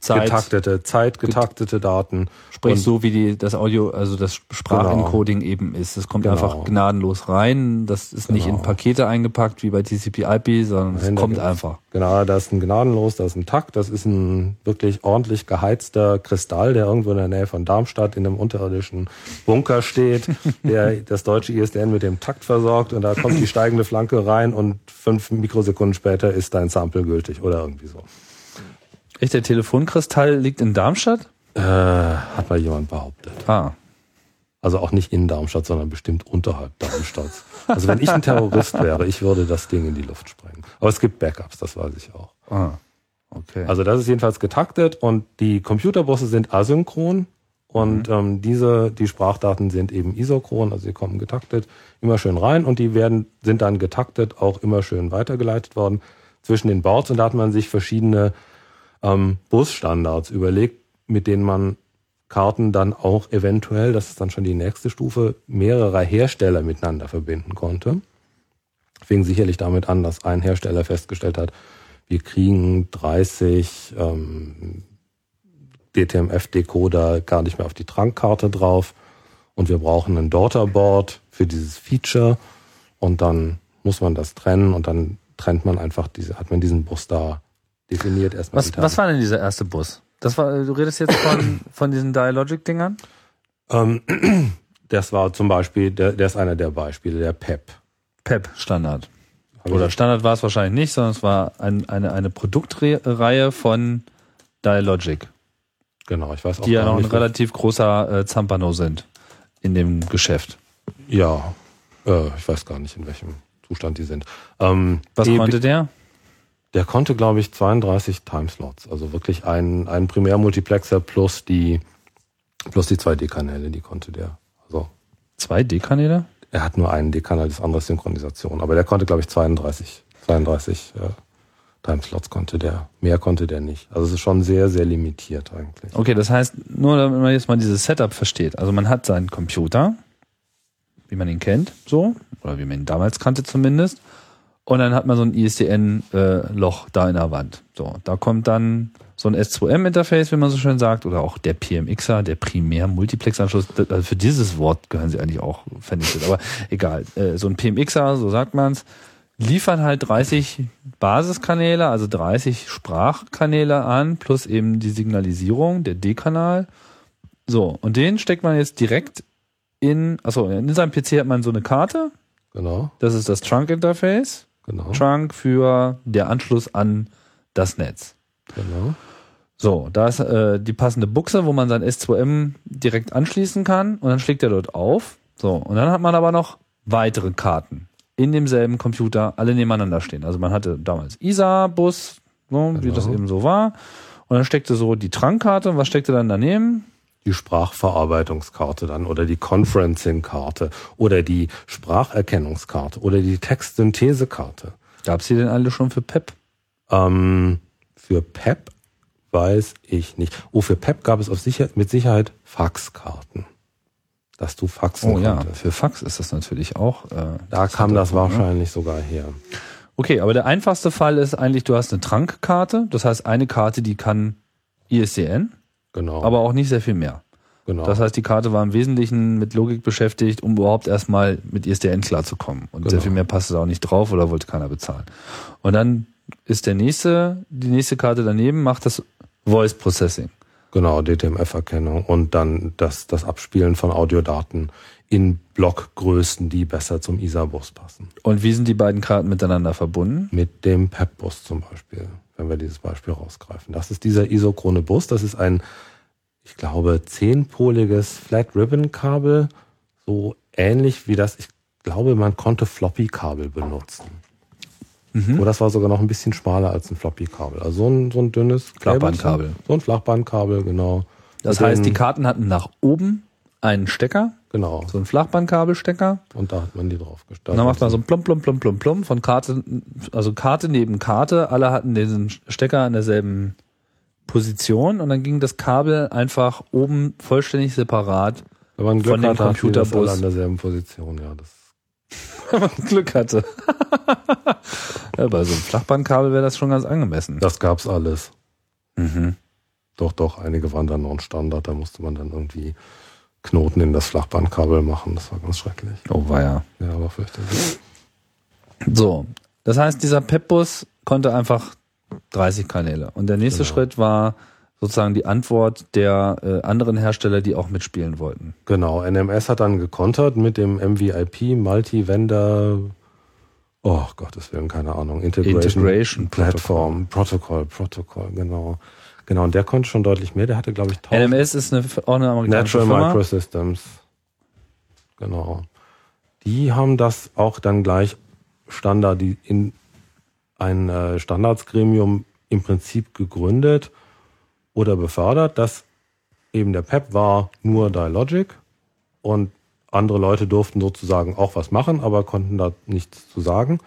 Zeit, getaktete, zeitgetaktete Daten. sprich so wie die, das Audio, also das Sprachencoding eben ist. Es kommt Genau. einfach gnadenlos rein. Das ist nicht Genau. in Pakete eingepackt wie bei TCP/IP, sondern es kommt einfach. Genau, da ist ein gnadenlos, da ist ein Takt, das ist ein wirklich ordentlich geheizter Kristall, der irgendwo in der Nähe von Darmstadt in einem unterirdischen Bunker steht, [LAUGHS] der das deutsche ISDN mit dem Takt versorgt und da kommt die steigende Flanke rein und fünf Mikrosekunden später ist dein Sample gültig oder irgendwie so. Echt, der Telefonkristall liegt in Darmstadt? Äh, hat mal jemand behauptet. Ah. Also auch nicht in Darmstadt, sondern bestimmt unterhalb Darmstadts. Also wenn ich ein Terrorist wäre, ich würde das Ding in die Luft sprengen. Aber es gibt Backups, das weiß ich auch. Ah. Okay. Also das ist jedenfalls getaktet und die Computerbusse sind asynchron und ähm, diese die Sprachdaten sind eben isochron, also sie kommen getaktet immer schön rein und die werden sind dann getaktet auch immer schön weitergeleitet worden zwischen den Boards und da hat man sich verschiedene ähm, Busstandards überlegt, mit denen man Karten dann auch eventuell, das ist dann schon die nächste Stufe, mehrerer Hersteller miteinander verbinden konnte. Fing sicherlich damit an, dass ein Hersteller festgestellt hat, wir kriegen 30 ähm, DTMF-Decoder gar nicht mehr auf die Trankkarte drauf und wir brauchen ein Daughterboard für dieses Feature und dann muss man das trennen und dann trennt man einfach diese, hat man diesen Bus da definiert erstmal. was, was war denn dieser erste Bus? Das war, du redest jetzt von, [CLEARS THROAT] von diesen Dialogic-Dingern? Ähm, [CLEARS THROAT] das war zum Beispiel, der, der ist einer der Beispiele, der PEP. PEP Standard. Oder Standard war es wahrscheinlich nicht, sondern es war ein, eine, eine Produktreihe von Dialogic, Genau, ich weiß auch die ja noch ein relativ großer äh, Zampano sind in dem Geschäft. Ja, äh, ich weiß gar nicht, in welchem Zustand die sind. Ähm, Was konnte der? Der konnte, glaube ich, 32 Timeslots. Also wirklich ein, ein Primärmultiplexer plus die, plus die zwei D-Kanäle, die konnte der. Also Zwei D-Kanäle? er hat nur einen D-Kanal, das andere ist Synchronisation. Aber der konnte, glaube ich, 32, 32 äh, Timeslots konnte der. Mehr konnte der nicht. Also es ist schon sehr, sehr limitiert eigentlich. Okay, das heißt, nur damit man jetzt mal dieses Setup versteht. Also man hat seinen Computer, wie man ihn kennt, so, oder wie man ihn damals kannte zumindest. Und dann hat man so ein ISDN-Loch da in der Wand. So, da kommt dann so ein S2M-Interface, wie man so schön sagt, oder auch der PMXer, der Primär-Multiplex-Anschluss. Also für dieses Wort gehören sie eigentlich auch vernichtet. Aber [LAUGHS] egal, äh, so ein PMXer, so sagt man's, liefern halt 30 Basiskanäle, also 30 Sprachkanäle an, plus eben die Signalisierung, der D-Kanal. So, und den steckt man jetzt direkt in, achso, in seinem PC hat man so eine Karte, Genau, das ist das Trunk-Interface. Genau, Trunk für der Anschluss an das Netz. genau. So, da ist äh, die passende Buchse, wo man sein S2M direkt anschließen kann und dann schlägt er dort auf. So, und dann hat man aber noch weitere Karten in demselben Computer, alle nebeneinander stehen. Also man hatte damals ISA-Bus, so, wie Genau. das eben so war. Und dann steckte so die Trunkkarte und was steckte dann daneben? Die Sprachverarbeitungskarte dann oder die Conferencing-Karte oder die Spracherkennungskarte oder die Textsynthesekarte. Gab's die denn alle schon für PEP? Ähm, für PEP weiß ich nicht. Oh, für PEP gab es auf sicher, mit Sicherheit Faxkarten. Dass du faxen Oh ja, konntest. für Fax ist das natürlich auch. Äh, Da kam das ne? wahrscheinlich sogar her. Okay, aber der einfachste Fall ist eigentlich, du hast eine Trunkkarte, das heißt eine Karte, die kann ISDN, Genau. aber auch nicht sehr viel mehr. genau. Das heißt, die Karte war im Wesentlichen mit Logik beschäftigt, um überhaupt erstmal mit ISDN klarzukommen. Und sehr Genau. viel mehr passte da auch nicht drauf oder wollte keiner bezahlen. Und dann ist der nächste, die nächste Karte daneben macht das Voice Processing. Genau, DTMF-Erkennung und dann das, das Abspielen von Audiodaten in Blockgrößen, die besser zum ISA-Bus passen. Und wie sind die beiden Karten miteinander verbunden? Mit dem PEP-Bus zum Beispiel, wenn wir dieses Beispiel rausgreifen. Das ist dieser isochrone Bus. Das ist ein, ich glaube, zehnpoliges Flat-Ribbon-Kabel, so ähnlich wie das, ich glaube, man konnte Floppy-Kabel benutzen. Mhm. Oder das war sogar noch ein bisschen schmaler als ein Floppy-Kabel. Also so ein, so ein dünnes Flachbandkabel. So ein Flachbandkabel, genau. Das heißt, die Karten hatten nach oben einen Stecker, Genau. so einen Flachbandkabelstecker. Und da hat man die drauf gestellt. Und dann macht man so ein Plum, Plum, Plum, Plum, Plum von Karte, also Karte neben Karte. Alle hatten diesen Stecker an derselben Position und dann ging das Kabel einfach oben vollständig separat, von dem hat, hat die das Computerbus. alle an derselben Position, ja. Das [LAUGHS] wenn man Glück hatte. [LAUGHS] ja, bei so einem Flachbandkabel wäre das schon ganz angemessen. Das gab's alles. Mhm. Doch, doch, einige waren dann non-Standard. Da musste man dann irgendwie Knoten in das Flachbandkabel machen. Das war ganz schrecklich. Oh, war ja. Ja, aber fürchterlich. So, das heißt, dieser Pepbus konnte einfach 30 Kanäle. Und der nächste Genau. Schritt war sozusagen die Antwort der äh, anderen Hersteller, die auch mitspielen wollten. Genau, NMS hat dann gekontert mit dem MVIP, Multi-Vendor, oh Gottes Willen, keine Ahnung, Integration, Integration Platform, Protocol, Protocol, genau. Genau, und der konnte schon deutlich mehr. Der hatte, glaube ich, 1000 NMS ist eine, auch eine amerikanische Natural Firma. Microsystems. Genau. Die haben das auch dann gleich Standard die in ein äh, Standardsgremium im Prinzip gegründet oder befördert, dass eben der PEP war nur Dialogic und andere Leute durften sozusagen auch was machen, aber konnten da nichts zu sagen.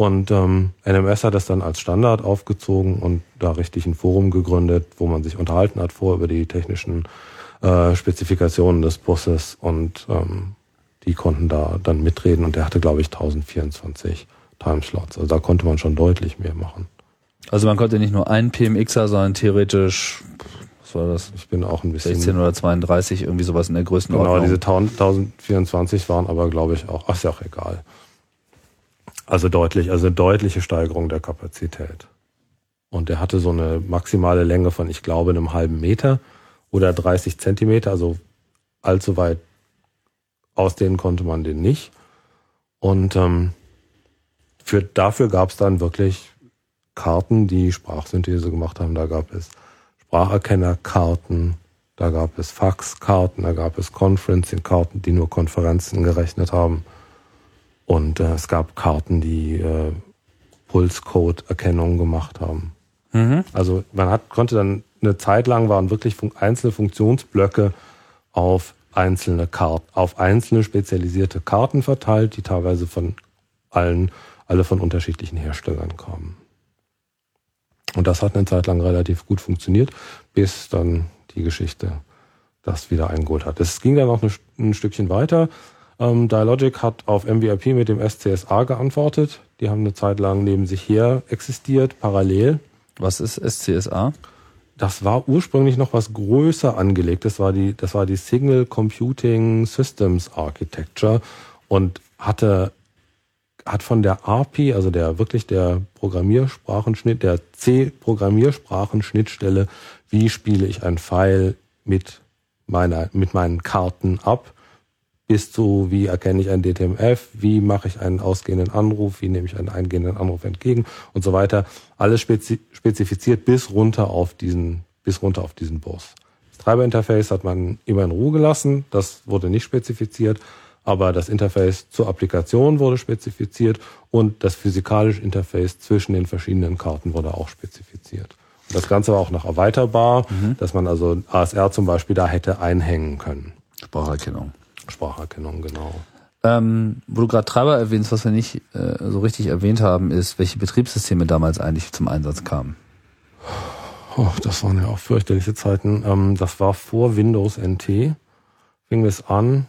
Und ähm, NMS hat das dann als Standard aufgezogen und da richtig ein Forum gegründet, wo man sich unterhalten hat vor über die technischen äh, Spezifikationen des Busses und ähm, die konnten da dann mitreden und der hatte, glaube ich, 1024 Timeslots. Also da konnte man schon deutlich mehr machen. Also man konnte nicht nur einen PMXer, sondern theoretisch, was war das, Ich bin auch ein bisschen 16 oder 32, irgendwie sowas in der Größenordnung. Genau, diese 1000 1024 waren aber, glaube ich, auch, ach, ist ja auch egal. Also deutlich, also eine deutliche Steigerung der Kapazität. Und der hatte so eine maximale Länge von, ich glaube, einem halben Meter oder 30 Zentimeter, also allzu weit ausdehnen konnte man den nicht. Und ähm, für, dafür gab es dann wirklich Karten, die Sprachsynthese gemacht haben. Da gab es Spracherkennerkarten, da gab es Faxkarten, da gab es Conferencing-Karten, die nur Konferenzen gerechnet haben. Und äh, es gab Karten, die äh, Pulscode-Erkennung gemacht haben. Mhm. Also man hat, konnte dann eine Zeit lang waren wirklich fun einzelne Funktionsblöcke auf einzelne Karten, auf einzelne spezialisierte Karten verteilt, die teilweise von allen, alle von unterschiedlichen Herstellern kamen. Und das hat eine Zeit lang relativ gut funktioniert, bis dann die Geschichte das wieder eingeholt hat. Es ging dann noch ein, ein Stückchen weiter. Ähm, Dialogic hat auf MVIP mit dem SCSA geantwortet. Die haben eine Zeit lang neben sich her existiert, parallel. Was ist SCSA? Das war ursprünglich noch was größer angelegt. Das war die, das war die Signal Computing Systems Architecture und hatte, hat von der API, also der wirklich der Programmiersprachenschnitt, der C-Programmiersprachenschnittstelle, wie spiele ich ein File mit meiner, mit meinen Karten ab, bis zu, wie erkenne ich ein DTMF, wie mache ich einen ausgehenden Anruf, wie nehme ich einen eingehenden Anruf entgegen und so weiter. Alles spezi spezifiziert bis runter auf diesen, bis runter auf diesen Bus. Das Treiberinterface hat man immer in Ruhe gelassen, das wurde nicht spezifiziert, aber das Interface zur Applikation wurde spezifiziert und das physikalische Interface zwischen den verschiedenen Karten wurde auch spezifiziert. Und das Ganze war auch noch erweiterbar, dass man also ASR zum Beispiel da hätte einhängen können. Spracherkennung. Spracherkennung, genau. Ähm, wo du gerade Treiber erwähnst, was wir nicht äh, so richtig erwähnt haben, ist, welche Betriebssysteme damals eigentlich zum Einsatz kamen. Oh, das waren ja auch fürchterliche Zeiten. Ähm, das war vor Windows NT. Fing es an.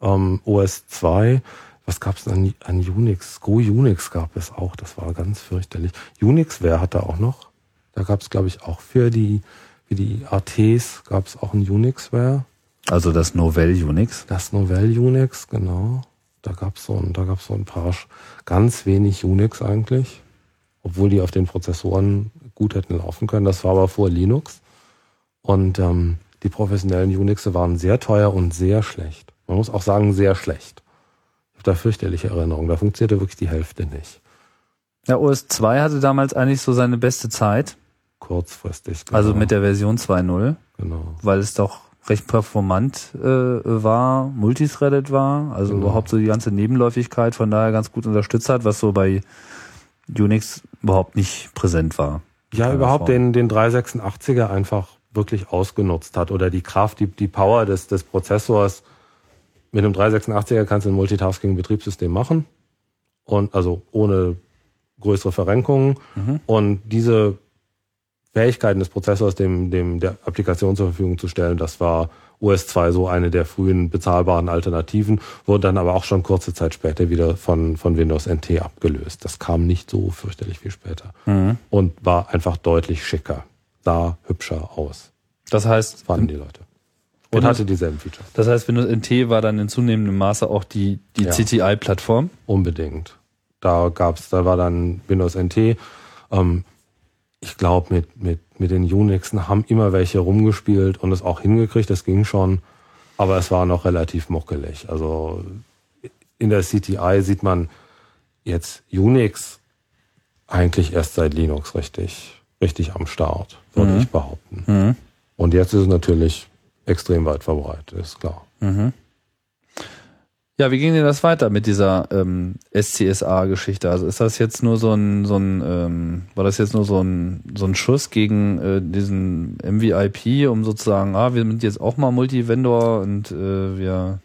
Ähm, OS 2. Was gab es an, an Unix? Go Unix gab es auch. Das war ganz fürchterlich. Unixware hatte auch noch. Da gab es, glaube ich, auch für die, für die ATs gab es auch ein Unixware. Also das Novell Unix. Das Novell Unix, genau. Da gab es so, ein, da gab's so ein paar, ganz wenig Unix eigentlich. Obwohl die auf den Prozessoren gut hätten laufen können. Das war aber vor Linux. Und ähm, die professionellen Unixe waren sehr teuer und sehr schlecht. Man muss auch sagen, sehr schlecht. Ich habe da fürchterliche Erinnerungen. Da funktionierte wirklich die Hälfte nicht. Ja, OS 2 hatte damals eigentlich so seine beste Zeit. Kurzfristig. Also genau. mit der Version 2.0, Genau. weil es doch recht performant äh, war, multithreaded war, also Genau. überhaupt so die ganze Nebenläufigkeit von daher ganz gut unterstützt hat, was so bei Unix überhaupt nicht präsent war. Ja, überhaupt Form. den, den 386er einfach wirklich ausgenutzt hat oder die Kraft, die, die Power des, des Prozessors. Mit einem 386er kannst du ein Multitasking-Betriebssystem machen und also ohne größere Verrenkungen und diese Fähigkeiten des Prozessors dem, dem der Applikation zur Verfügung zu stellen, das war OS 2 so eine der frühen bezahlbaren Alternativen, wurde dann aber auch schon kurze Zeit später wieder von, von Windows NT abgelöst. Das kam nicht so fürchterlich viel später und war einfach deutlich schicker, sah hübscher aus, Das heißt, fanden die Leute. Und Windows- hatte dieselben Features. das heißt, Windows NT war dann in zunehmendem Maße auch die, die Ja. CTI-Plattform. Unbedingt. Da gab's, da war dann Windows NT. Ähm, ich glaube, mit, mit, mit den Unixen haben immer welche rumgespielt und es auch hingekriegt, das ging schon. Aber es war noch relativ muckelig. Also in der CTI sieht man jetzt Unix eigentlich erst seit Linux richtig, richtig am Start, würde ich behaupten. Und jetzt ist es natürlich extrem weit verbreitet, ist klar. Ja, wie ging denn das weiter mit dieser ähm, SCSA-Geschichte? Also ist das jetzt nur so ein, so ein ähm, war das jetzt nur so ein, so ein Schuss gegen äh, diesen MVIP, um sozusagen, ah, wir sind jetzt auch mal Multivendor und äh, wir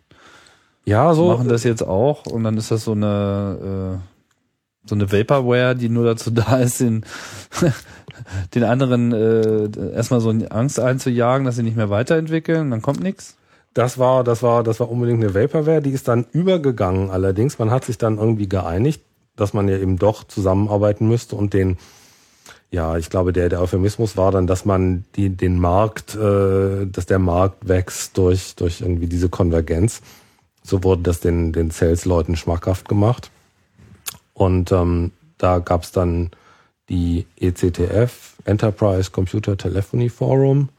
Ja, so. machen das jetzt auch und dann ist das so eine äh, so eine Vaporware, die nur dazu [LAUGHS] da ist, den, den anderen äh, erstmal so eine Angst einzujagen, dass sie nicht mehr weiterentwickeln, dann kommt nichts. Das war, das war, das war unbedingt eine Vaporware, die ist dann übergegangen allerdings. Man hat sich dann irgendwie geeinigt, dass man ja eben doch zusammenarbeiten müsste und den, ja, ich glaube, der, der Euphemismus war dann, dass man die, den Markt, äh, dass der Markt wächst durch, durch irgendwie diese Konvergenz. So wurde das den, den Sales-Leuten schmackhaft gemacht. Und ähm, da gab's dann die ECTF, Enterprise Computer Telephony Forum.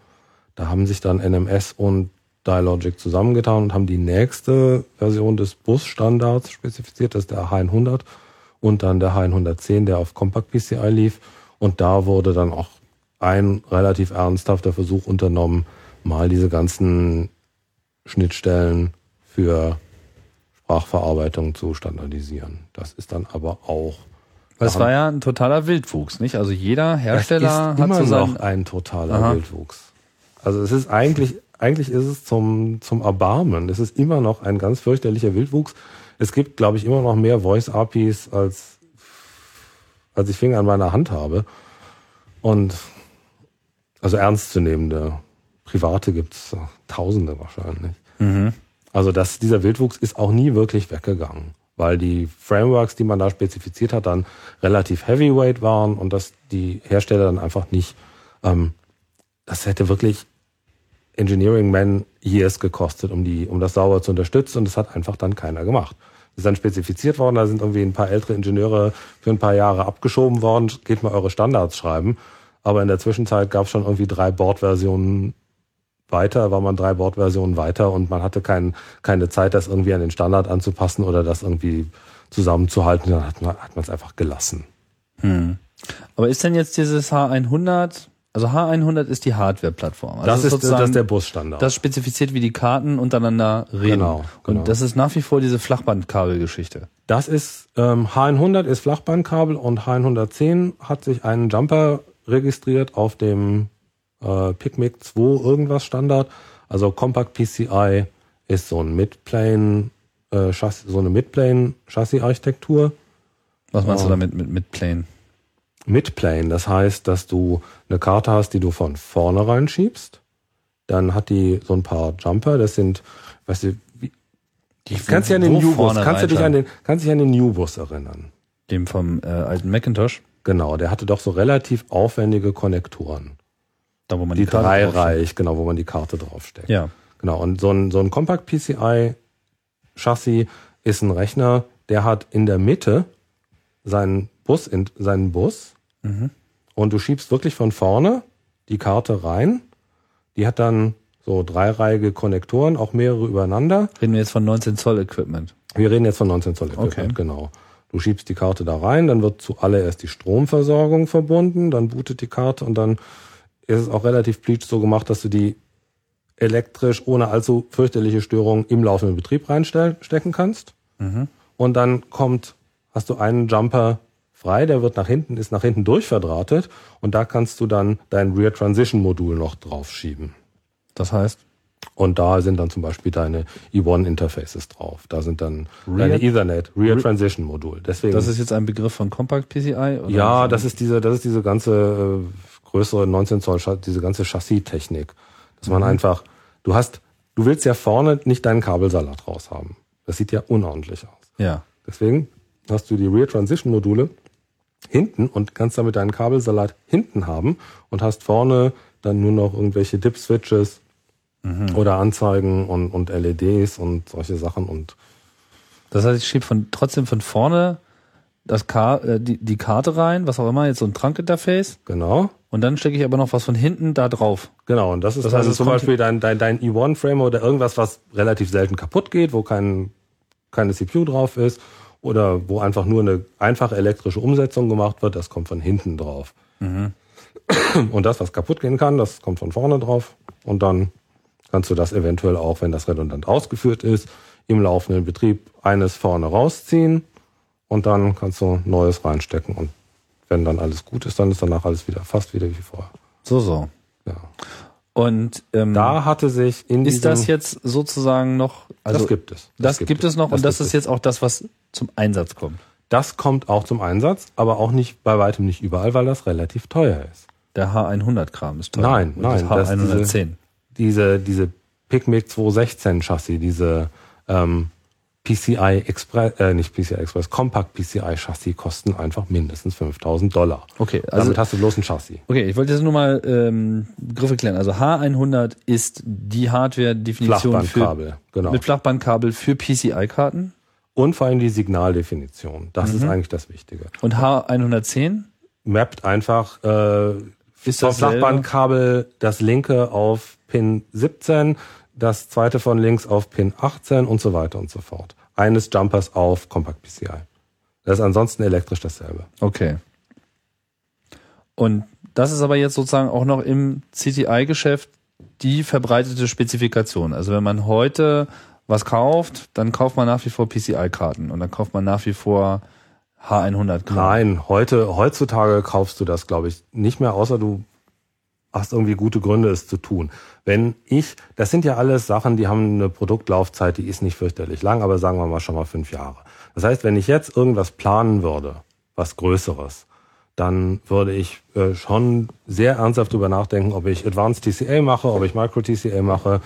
Da haben sich dann NMS und Dialogic zusammengetan und haben die nächste Version des Bus-Standards spezifiziert, das ist der H100 und dann der H110, der auf Compact PCI lief. Und da wurde dann auch ein relativ ernsthafter Versuch unternommen, mal diese ganzen Schnittstellen für Sprachverarbeitung zu standardisieren. Das ist dann aber auch es war ja ein totaler Wildwuchs, nicht? Also jeder Hersteller das ist hat immer so noch ein totaler Aha. Wildwuchs. Also es ist eigentlich, eigentlich ist es zum, zum Erbarmen. Es ist immer noch ein ganz fürchterlicher Wildwuchs. Es gibt, glaube ich, immer noch mehr Voice-APIs als, als ich Finger an meiner Hand habe. Und also ernstzunehmende private gibt's Tausende wahrscheinlich. Also das, dieser Wildwuchs ist auch nie wirklich weggegangen, weil die Frameworks, die man da spezifiziert hat, dann relativ heavyweight waren und dass die Hersteller dann einfach nicht, ähm, das hätte wirklich Engineering Man Years gekostet, um die, um das sauber zu unterstützen und das hat einfach dann keiner gemacht. Das ist dann spezifiziert worden, da sind irgendwie ein paar ältere Ingenieure für ein paar Jahre abgeschoben worden, geht mal eure Standards schreiben. Aber in der Zwischenzeit gab es schon irgendwie drei Bordversionen weiter, war man drei Bordversionen weiter und man hatte kein, keine Zeit, das irgendwie an den Standard anzupassen oder das irgendwie zusammenzuhalten. Dann hat man es einfach gelassen. Aber ist denn jetzt dieses H100, also H100 ist die Hardware-Plattform. Also das, ist, das sozusagen ist der Busstandard. das spezifiziert, wie die Karten untereinander reden. Genau, genau. Und das ist nach wie vor diese Flachbandkabelgeschichte. Das ist ähm, H100 ist Flachbandkabel und H110 hat sich einen Jumper registriert auf dem äh, PicMic 2 irgendwas Standard. Also Compact PCI ist so ein Midplane äh, Chassis, so eine Midplane Chassis Architektur. Was meinst du damit mit, mit Plane? Midplane, das heißt, dass du eine Karte hast, die du von vorne reinschiebst. Dann hat die so ein paar Jumper, das sind, weißt du, wie, Die kannst dich an den New-Bus, kannst du dich an den, kannst dich an den New-Bus erinnern? Dem vom äh, alten Macintosh, Genau, der hatte doch so relativ aufwendige Konnektoren. da wo man Die Karte draufsteckt. dreireich, genau, wo man die Karte draufsteckt. Ja. Genau, und so ein, so ein Compact PCI Chassis ist ein Rechner, der hat in der Mitte seinen Bus, in, seinen Bus Mhm. und du schiebst wirklich von vorne die Karte rein. Die hat dann so dreireihige Konnektoren, auch mehrere übereinander. Reden wir jetzt von 19 Zoll Equipment. Wir reden jetzt von 19 Zoll Equipment, Okay. genau. Du schiebst die Karte da rein, dann wird zuallererst die Stromversorgung verbunden, dann bootet die Karte und dann ist es auch relativ pleatsch so gemacht, dass du die elektrisch ohne allzu fürchterliche Störungen im laufenden Betrieb reinstecken kannst. Und dann kommt, hast du einen Jumper frei, der wird nach hinten, ist nach hinten durchverdrahtet und da kannst du dann dein Rear Transition Modul noch draufschieben. Das heißt, Und da sind dann zum Beispiel deine E1 Interfaces drauf. Da sind dann deine Rear- Ethernet, Rear Transition Modul. Deswegen. das ist jetzt ein Begriff von Compact PCI? Oder ja, das ist diese, das ist diese ganze äh, größere 19 Zoll, diese ganze Chassis-Technik. Dass man einfach, du hast, du willst ja vorne nicht deinen Kabelsalat raus haben. Das sieht ja unordentlich aus. Ja. Deswegen hast du die Rear Transition Module hinten und kannst damit deinen Kabelsalat hinten haben und hast vorne dann nur noch irgendwelche Dip-Switches oder Anzeigen und, und LEDs und solche Sachen und Das heißt, ich schiebe von, trotzdem von vorne das Ka äh, die, die Karte rein, was auch immer, jetzt so ein Trunk-Interface. genau. Und dann stecke ich aber noch was von hinten da drauf. Genau, und das ist Das heißt, es zum Beispiel dein, dein, dein E1-Frame oder irgendwas, was relativ selten kaputt geht, wo kein, keine CPU drauf ist oder wo einfach nur eine einfache elektrische Umsetzung gemacht wird, das kommt von hinten drauf. Und das, was kaputt gehen kann, das kommt von vorne drauf und dann kannst du das eventuell auch, wenn das redundant ausgeführt ist, im laufenden Betrieb eines vorne rausziehen und dann kannst du neues reinstecken und wenn dann alles gut ist, dann ist danach alles wieder fast wieder wie vorher. So, so. Ja. Und ähm, Da hatte sich in ist das jetzt sozusagen noch, also das gibt es. das, gibt, es noch und das gibt ist jetzt auch das, was zum Einsatz kommt. Das kommt auch zum Einsatz, aber auch nicht bei weitem nicht überall, weil das relativ teuer ist. Der H100-Kram ist teuer. Nein, Und nein, Das das H110. Diese, diese Picmic 216 Chassis, diese ähm, PCI Express, äh, nicht PCI Express, Compact PCI Chassis kosten einfach mindestens 5000 Dollar. Okay, also Damit hast du bloß ein Chassis. Okay, ich wollte jetzt nur mal ähm, Begriffe klären. Also H100 ist die Hardware-Definition für Flachbandkabel, genau. mit Flachbandkabel für PCI-Karten Und vor allem die Signaldefinition. Das Mhm. ist eigentlich das Wichtige. und H110 Mappt einfach äh, Ist vom? Flachbandkabel das linke auf Pin 17, das zweite von links auf Pin 18 und so weiter und so fort. Eines Jumpers auf Compact PCI. Das ist ansonsten elektrisch dasselbe. Okay. Und das ist aber jetzt sozusagen auch noch im CTI-Geschäft die verbreitete Spezifikation. Also wenn man heute was kauft, dann kauft man nach wie vor PCI-Karten und dann kauft man nach wie vor H100-Karten. Nein, heute, heutzutage kaufst du das, glaube ich, nicht mehr, außer du hast irgendwie gute Gründe, es zu tun. Wenn ich, das sind ja alles Sachen, die haben eine Produktlaufzeit, die ist nicht fürchterlich lang, aber sagen wir mal schon mal fünf Jahre. Das heißt, wenn ich jetzt irgendwas planen würde, was Größeres, dann würde ich äh, schon sehr ernsthaft drüber nachdenken, ob ich Advanced TCA mache, ob ich Micro TCA mache.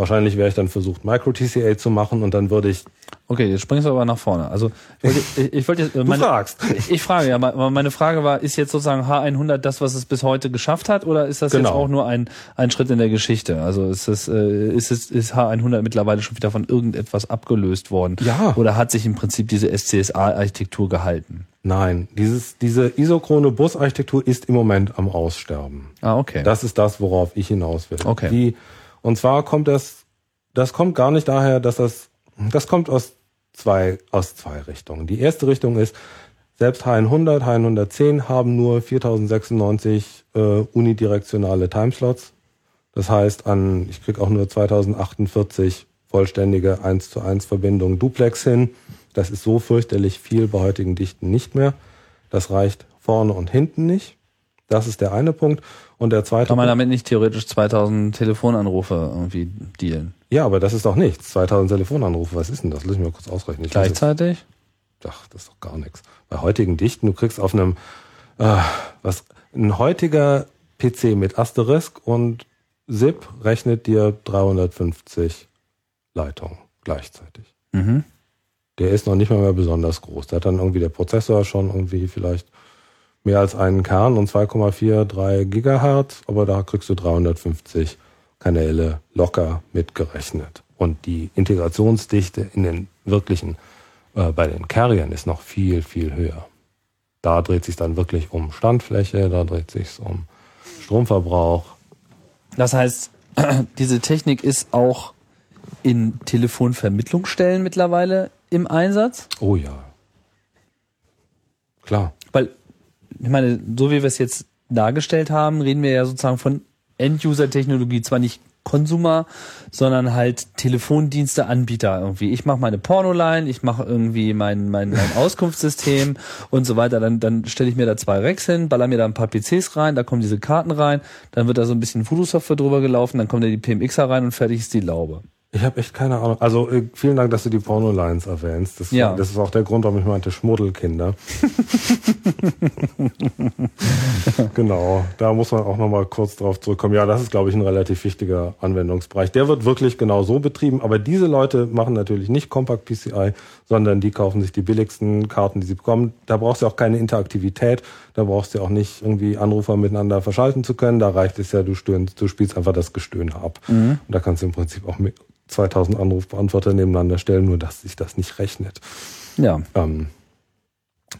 Wahrscheinlich wäre ich dann versucht, Micro TCA zu machen und dann würde ich. Okay, jetzt springst du aber nach vorne. Also ich wollte, ich, ich wollte jetzt, Du meine, fragst. Ich frage ja, meine Frage war, ist jetzt sozusagen H100 das, was es bis heute geschafft hat, oder ist das jetzt Genau. auch nur ein, ein Schritt in der Geschichte? Also ist es, äh, ist es, ist H100 mittlerweile schon wieder von irgendetwas abgelöst worden? Ja. Oder hat sich im Prinzip diese SCSA-Architektur gehalten? Nein, dieses, diese isochrone Busarchitektur ist im Moment am Aussterben. Ah, okay. Das ist das, worauf ich hinaus will. Okay. Die, und zwar kommt das, das kommt gar nicht daher, dass das, das kommt aus zwei, aus zwei Richtungen. Die erste Richtung ist, selbst H100, H110 haben nur 4096 äh, unidirektionale Timeslots. Das heißt, an, ich krieg auch nur 2048 vollständige 1 zu 1 Verbindungen Duplex hin. Das ist so fürchterlich viel bei heutigen Dichten nicht mehr. Das reicht vorne und hinten nicht. Das ist der eine Punkt. Und der zweite Kann man damit nicht theoretisch 2000 Telefonanrufe irgendwie dealen? ja, aber das ist doch nichts. 2000 Telefonanrufe, was ist denn das? Lass mich mal kurz ausrechnen. Ich muss jetzt- Gleichzeitig? Ach, das ist doch gar nichts. Bei heutigen Dichten, du kriegst auf einem, äh, was, ein heutiger PC mit Asterisk und SIP rechnet dir 350 Leitungen gleichzeitig. Mhm. Der ist noch nicht mal mehr besonders groß. Da hat dann irgendwie der Prozessor schon irgendwie vielleicht mehr als einen Kern und 2,43 Gigahertz, aber da kriegst du 350 Kanäle locker mitgerechnet. Und die Integrationsdichte in den wirklichen, äh, bei den Carriern ist noch viel, viel höher. Da dreht sich dann wirklich um Standfläche, da dreht sich um Stromverbrauch. Das heißt, [CLEARS THROAT] diese Technik ist auch in Telefonvermittlungsstellen mittlerweile im Einsatz. Oh ja. Klar. Ich meine, so wie wir es jetzt dargestellt haben, reden wir ja sozusagen von End-User-Technologie, zwar nicht Konsumer, sondern halt Telefondienste, Anbieter irgendwie. Ich mache meine Pornoline, ich mache irgendwie mein, mein, mein Auskunftssystem und so weiter. Dann, dann stelle ich mir da zwei Racks hin, baller mir da ein paar PCs rein, da kommen diese Karten rein, dann wird da so ein bisschen Voodoo-Software drüber gelaufen, dann kommt da die PMXer rein und fertig ist die Laube. Ich habe echt keine Ahnung. Also äh, vielen Dank, dass du die Pornolines erwähnst. Das, Ja. das ist auch der Grund, warum ich meinte Schmuddelkinder. [LAUGHS] genau, da muss man auch nochmal kurz drauf zurückkommen. Ja, das ist, glaube ich, ein relativ wichtiger Anwendungsbereich. Der wird wirklich genau so betrieben, aber diese Leute machen natürlich nicht Compact PCI, sondern die kaufen sich die billigsten Karten, die sie bekommen. Da brauchst du auch keine Interaktivität, da brauchst du auch nicht irgendwie Anrufer miteinander verschalten zu können. Da reicht es ja, du, stöhnst, du spielst einfach das Gestöhne ab. Und da kannst du im Prinzip auch mit 2000 Anrufbeantworter nebeneinander stellen, nur dass sich das nicht rechnet. Ja. Ähm,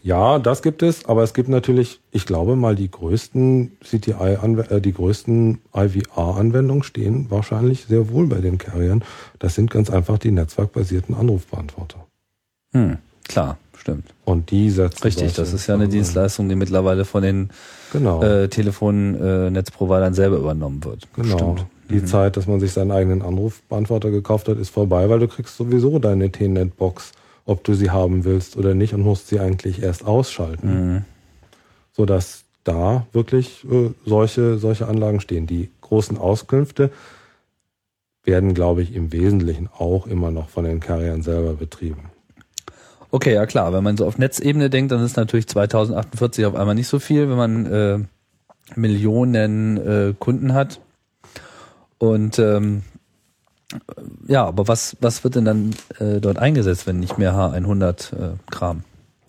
ja, das gibt es, aber es gibt natürlich, ich glaube mal, die größten CTI, äh, die größten IVR-Anwendungen stehen wahrscheinlich sehr wohl bei den Carriern. Das sind ganz einfach die netzwerkbeißierten Anrufbeantworter. Hm, klar, stimmt. Und die setzen Richtig, das ist ja eine. Dienstleistung, die mittlerweile von den Genau. äh, Telefonnetzprovidern selber übernommen wird. Genau. Stimmt. Die Zeit, dass man sich seinen eigenen Anrufbeantworter gekauft hat, ist vorbei, weil du kriegst sowieso deine T-Net-Box, ob du sie haben willst oder nicht und musst sie eigentlich erst ausschalten. Mhm. Sodass da wirklich äh, solche, solche Anlagen stehen. Die großen Auskünfte werden, glaube ich, im Wesentlichen auch immer noch von den Carriern selber betrieben. Okay, ja klar. Wenn man so auf Netzebene denkt, dann ist natürlich 2048 auf einmal nicht so viel, wenn man äh, Millionen äh, Kunden hat. Und ähm, ja, aber was, was wird denn dann äh, dort eingesetzt, wenn nicht mehr H100 äh, Kram?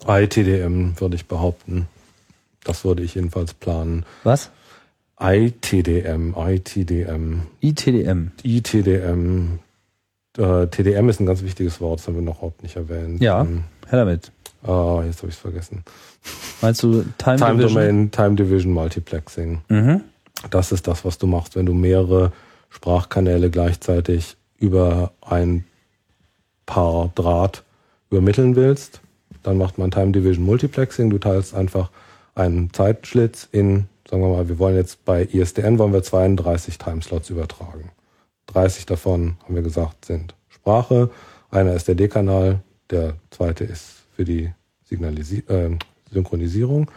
ITDM würde ich behaupten. Das würde ich jedenfalls planen. Was? ITDM, ITDM, ITDM. ITDM. Äh, TDM ist ein ganz wichtiges Wort, das haben wir noch überhaupt nicht erwähnt. Ja, Ähm, her damit. ah, jetzt habe ich es vergessen. Meinst du Time, Time Division? Domain, Time Division Multiplexing. Mhm. Das ist das, was du machst, wenn du mehrere Sprachkanäle gleichzeitig über ein Paar Draht übermitteln willst. Dann macht man Time Division Multiplexing. Du teilst einfach einen Zeitschlitz in, sagen wir mal, wir wollen jetzt bei ISDN wollen wir 32 Timeslots übertragen. 30 davon, haben wir gesagt, sind Sprache. Einer ist der D-Kanal, der zweite ist für die Signalisi äh, Synchronisierung.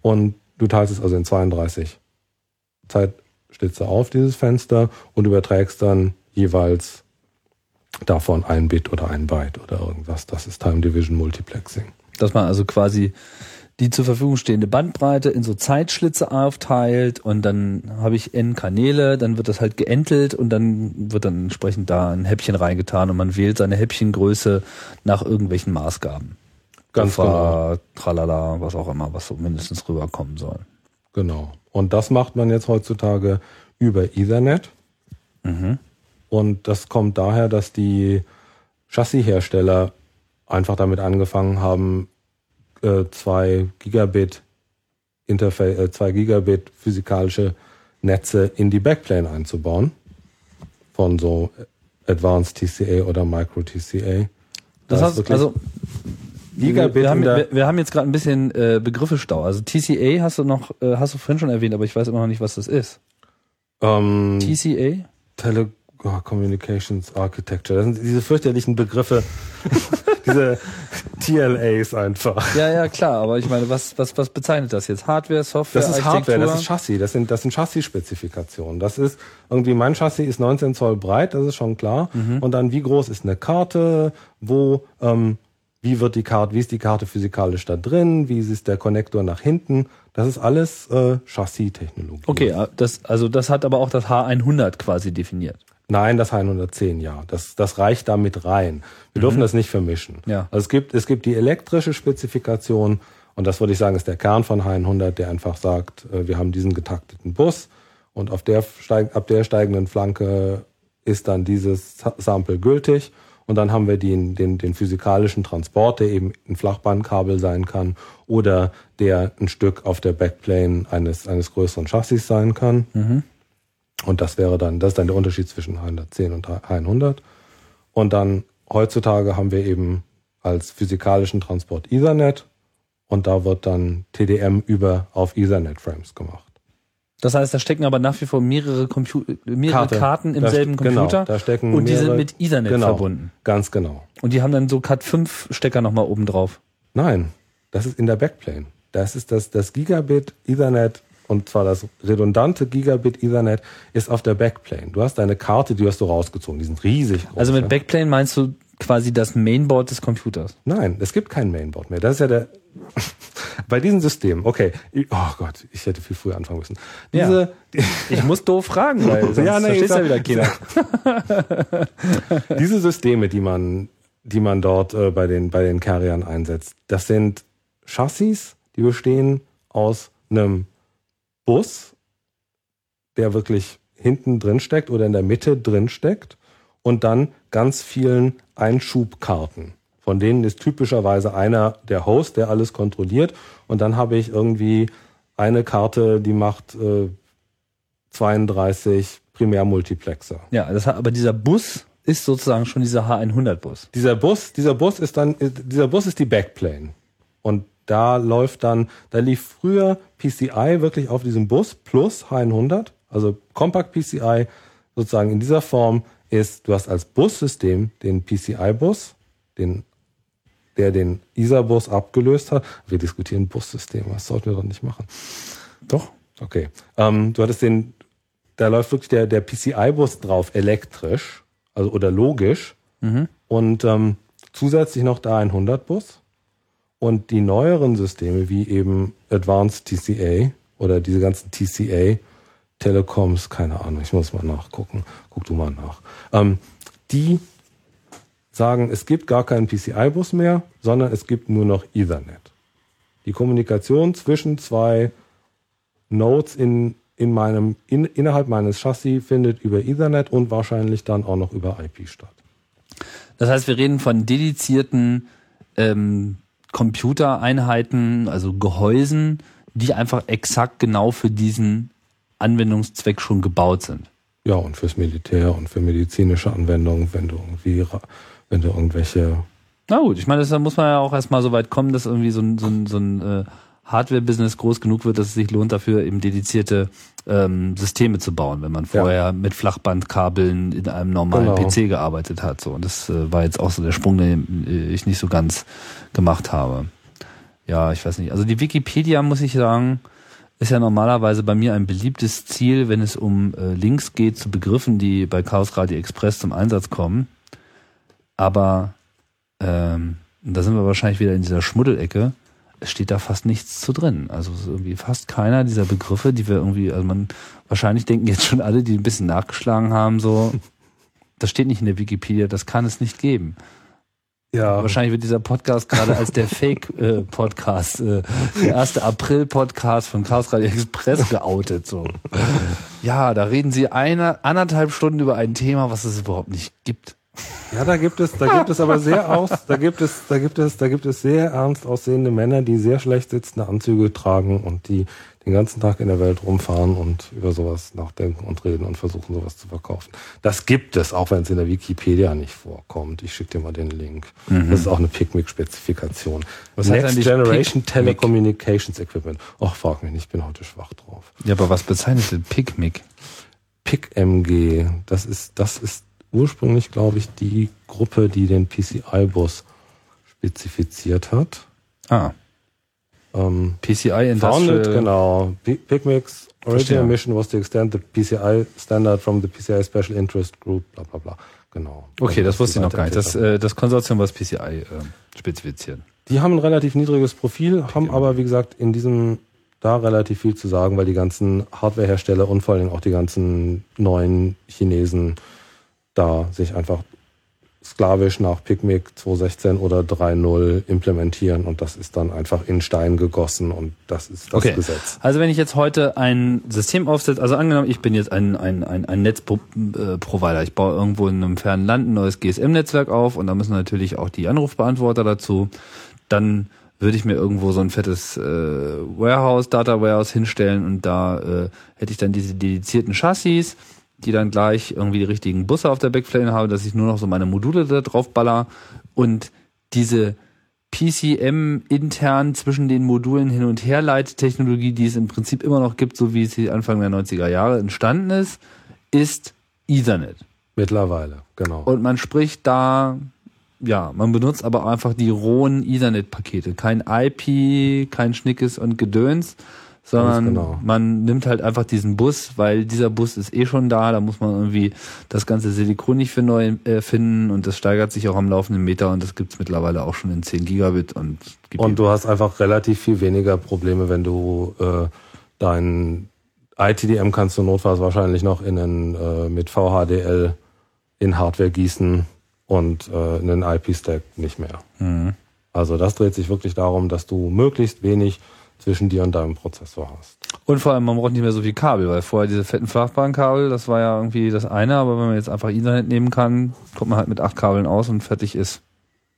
Und du teilst es also in 32 Zeitschlitze auf, dieses Fenster, und überträgst dann jeweils davon ein Bit oder ein Byte oder irgendwas. Das ist Time Division Multiplexing. Dass man also quasi die zur Verfügung stehende Bandbreite in so Zeitschlitze aufteilt und dann habe ich n Kanäle, dann wird das halt geentelt und dann wird dann entsprechend da ein Häppchen reingetan und man wählt seine Häppchengröße nach irgendwelchen Maßgaben. Ganz Puffer, tralala, was auch immer, was so mindestens rüberkommen soll. Genau. Und das macht man jetzt heutzutage über Ethernet. Mhm. Und das kommt daher, dass die Chassishersteller einfach damit angefangen haben, äh, zwei Gigabit Interface, äh, Gigabit physikalische Netze in die Backplane einzubauen. Von so Advanced TCA oder Micro TCA. Das Da ist heißt, also Gigabit wir haben, wir, wir haben jetzt gerade ein bisschen äh, Begriffestau. Also TCA hast du noch, äh, hast du vorhin schon erwähnt, aber ich weiß immer noch nicht, was das ist. ähm, TCA? Tele oh, Communications Architecture. Das sind diese fürchterlichen Begriffe, [LAUGHS] diese TLAs einfach. Ja, ja, klar, aber ich meine, was, was, was bezeichnet das jetzt? Hardware, Software, Das ist Hardware, das ist? Chassis, das sind, das sind Chassis-Spezifikationen. Das ist irgendwie, mein Chassis ist 19 Zoll breit, das ist schon klar. Und dann, wie groß ist eine Karte, wo, ähm, wie wird die Karte, wie ist die Karte physikalisch da drin, wie ist der Konnektor nach hinten. Das ist alles äh, Chassis-Technologie. Okay, äh, das, also das hat aber auch das H100 quasi definiert. Nein, das H110, ja. Das, das reicht da mit rein. Wir dürfen das nicht vermischen. Ja. Also es gibt, es gibt die elektrische Spezifikation und das würde ich sagen, ist der Kern von H100, der einfach sagt, äh, wir haben diesen getakteten Bus und auf der ab der steigenden Flanke ist dann dieses Sa- Sample gültig und dann haben wir den, den, den physikalischen Transport, der eben ein Flachbandkabel sein kann oder der ein Stück auf der Backplane eines, eines größeren Chassis sein kann. Und das wäre dann, das ist dann der Unterschied zwischen 110 und 100. Und dann heutzutage haben wir eben als physikalischen Transport Ethernet und da wird dann TDM über auf Ethernet-Frames gemacht. Das heißt, da stecken aber nach wie vor mehrere, Compu mehrere Karte. Karten im Da selben st- genau, Computer da stecken und die sind mehrere- mit Ethernet genau, verbunden. Ganz genau. Und die haben dann so Cat5-Stecker nochmal oben drauf. Nein, das ist in der Backplane. Das ist das, das Gigabit Ethernet und zwar das redundante Gigabit Ethernet ist auf der Backplane. Du hast deine Karte, die hast du rausgezogen. Die sind riesig groß. Also mit ja. Backplane meinst du quasi das Mainboard des Computers. Nein, es gibt kein Mainboard mehr. Das ist ja der. [LAUGHS] Bei diesem System, okay. Oh Gott, ich hätte viel früher anfangen müssen. Diese, [LAUGHS] Ich muss doof fragen, weil sonst Ja, nee, versteht ja wieder keiner. [LAUGHS] diese Systeme, die man, die man dort äh, bei den bei den Carriern einsetzt, das sind Chassis, die bestehen aus einem Bus, der wirklich hinten drin steckt oder in der Mitte drin steckt und dann ganz vielen Einschubkarten. Von denen ist typischerweise einer der Host, der alles kontrolliert. Und dann habe ich irgendwie eine Karte, die macht äh, 32 Primärmultiplexer. Ja, das hat, aber dieser Bus ist sozusagen schon dieser H100-Bus. Dieser Bus, dieser Bus ist dann, dieser Bus ist die Backplane. Und da läuft dann, da lief früher PCI wirklich auf diesem Bus plus H100, also Compact PCI sozusagen in dieser Form ist, du hast als Bussystem den PCI-Bus, den, der den ISA-Bus abgelöst hat. Wir diskutieren Bussystem, das sollten wir doch nicht machen. Doch. Okay. Ähm, du hattest den, da läuft wirklich der, der PCI-Bus drauf elektrisch, also oder logisch. Und ähm, zusätzlich noch der 100-Bus. Und die neueren Systeme, wie eben Advanced TCA oder diese ganzen TCA, Telecoms, keine Ahnung, ich muss mal nachgucken. Guck du mal nach. Ähm, die sagen, es gibt gar keinen PCI-Bus mehr, sondern es gibt nur noch Ethernet. Die Kommunikation zwischen zwei Nodes in, in meinem, in, innerhalb meines Chassis findet über Ethernet und wahrscheinlich dann auch noch über IP statt. Das heißt, wir reden von dedizierten ähm, Computereinheiten, also Gehäusen, die einfach exakt genau für diesen Anwendungszweck schon gebaut sind. Ja, und fürs Militär und für medizinische Anwendungen, wenn du irgendwie, wenn du irgendwelche, Na gut, ich meine, das- da muss man ja auch erstmal so weit kommen, dass irgendwie so ein, so ein, so ein äh, Hardware-Business groß genug wird, dass es sich lohnt, dafür eben dedizierte ähm, Systeme zu bauen, wenn man vorher mit Flachbandkabeln in einem normalen Genau. PC gearbeitet hat. So. Und das äh, war jetzt auch so der Sprung, den äh, ich nicht so ganz gemacht habe. Ja, ich weiß nicht. Also die Wikipedia, muss ich sagen, ist ja normalerweise bei mir ein beliebtes Ziel, wenn es um äh, Links geht zu Begriffen, die bei Chaos Radio Express zum Einsatz kommen. Aber ähm, da sind wir wahrscheinlich wieder in dieser Schmuddelecke. Es steht da fast nichts zu drin. Also es ist irgendwie fast keiner dieser Begriffe, die wir irgendwie, also man, wahrscheinlich denken jetzt schon alle, die ein bisschen nachgeschlagen haben, so, [LAUGHS] das steht nicht in der Wikipedia, das kann es nicht geben. ja, Wahrscheinlich wird dieser Podcast gerade als der Fake-Podcast, äh, der 1. April-Podcast von Chaos Radio Express geoutet. So. Ja, da reden sie eine, anderthalb Stunden über ein Thema, was es überhaupt nicht gibt. Ja, da gibt es, da gibt es aber sehr aus, da gibt es, da gibt es, da gibt es sehr ernst aussehende Männer, die sehr schlecht sitzende Anzüge tragen und die den ganzen Tag in der Welt rumfahren und über sowas nachdenken und reden und versuchen, sowas zu verkaufen. Das gibt es, auch wenn es in der Wikipedia nicht vorkommt. Ich schicke dir mal den Link. Das ist auch eine PICMIC-Spezifikation. Mhm. Was heißt Next Generation PICMIC? Telecommunications Equipment. Och, frag mich nicht, ich bin heute schwach drauf. Ja, aber was bezeichnet denn Picmic? PIC-MG, das ist, das ist ursprünglich, glaube ich, die Gruppe, die den PCI-Bus spezifiziert hat. Ah, Ähm, PCI Industrial. founded, genau. P- PICMIC's Verstehe. original mission was to extend the PCI standard from the PCI Special Interest Group, bla bla bla. Genau. Okay, Also das wusste ich noch gar nicht. Das, äh, das Konsortium, was PCI äh, spezifiziert. Die haben ein relativ niedriges Profil, haben aber, wie gesagt, in diesem da relativ viel zu sagen, weil die ganzen Hardwarehersteller und vor Dingen auch die ganzen neuen Chinesen da sich einfach sklavisch nach PICMIC 2.16 oder 3.0 implementieren und das ist dann einfach in Stein gegossen und das ist das Okay. Gesetz. Also wenn ich jetzt heute ein System aufsetze, also angenommen, ich bin jetzt ein, ein, ein, ein Netzprovider, ich baue irgendwo in einem fernen Land ein neues GSM-Netzwerk auf und da müssen natürlich auch die Anrufbeantworter dazu. Dann würde ich mir irgendwo so ein fettes äh, Warehouse, Data Warehouse hinstellen und da äh, hätte ich dann diese dedizierten Chassis, die dann gleich irgendwie die richtigen Busse auf der Backplane habe, dass ich nur noch so meine Module da drauf baller und diese PCM intern zwischen den Modulen hin und her Leittechnologie, die es im Prinzip immer noch gibt, so wie sie Anfang der 90er Jahre entstanden ist, ist Ethernet. Mittlerweile, genau. Und man spricht da, ja, man benutzt aber einfach die rohen Ethernet-Pakete. Kein IP, kein Schnickes und Gedöns, sondern genau. man nimmt halt einfach diesen Bus, weil dieser Bus ist eh schon da, da muss man irgendwie das ganze Silikon nicht für neu erfinden und das steigert sich auch am laufenden Meter und das gibt's mittlerweile auch schon in 10 Gigabit und Und du hast einfach relativ viel weniger Probleme, wenn du äh, dein ITDM kannst du notfalls wahrscheinlich noch in einen, äh, mit VHDL in Hardware gießen und äh, einen IP-Stack nicht mehr. Mhm. Also das dreht sich wirklich darum, dass du möglichst wenig zwischen dir und deinem Prozessor hast. Und vor allem, man braucht nicht mehr so viel Kabel, weil vorher diese fetten Flachbahnkabel, das war ja irgendwie das eine, aber wenn man jetzt einfach Ethernet nehmen kann, kommt man halt mit acht Kabeln aus und fertig ist.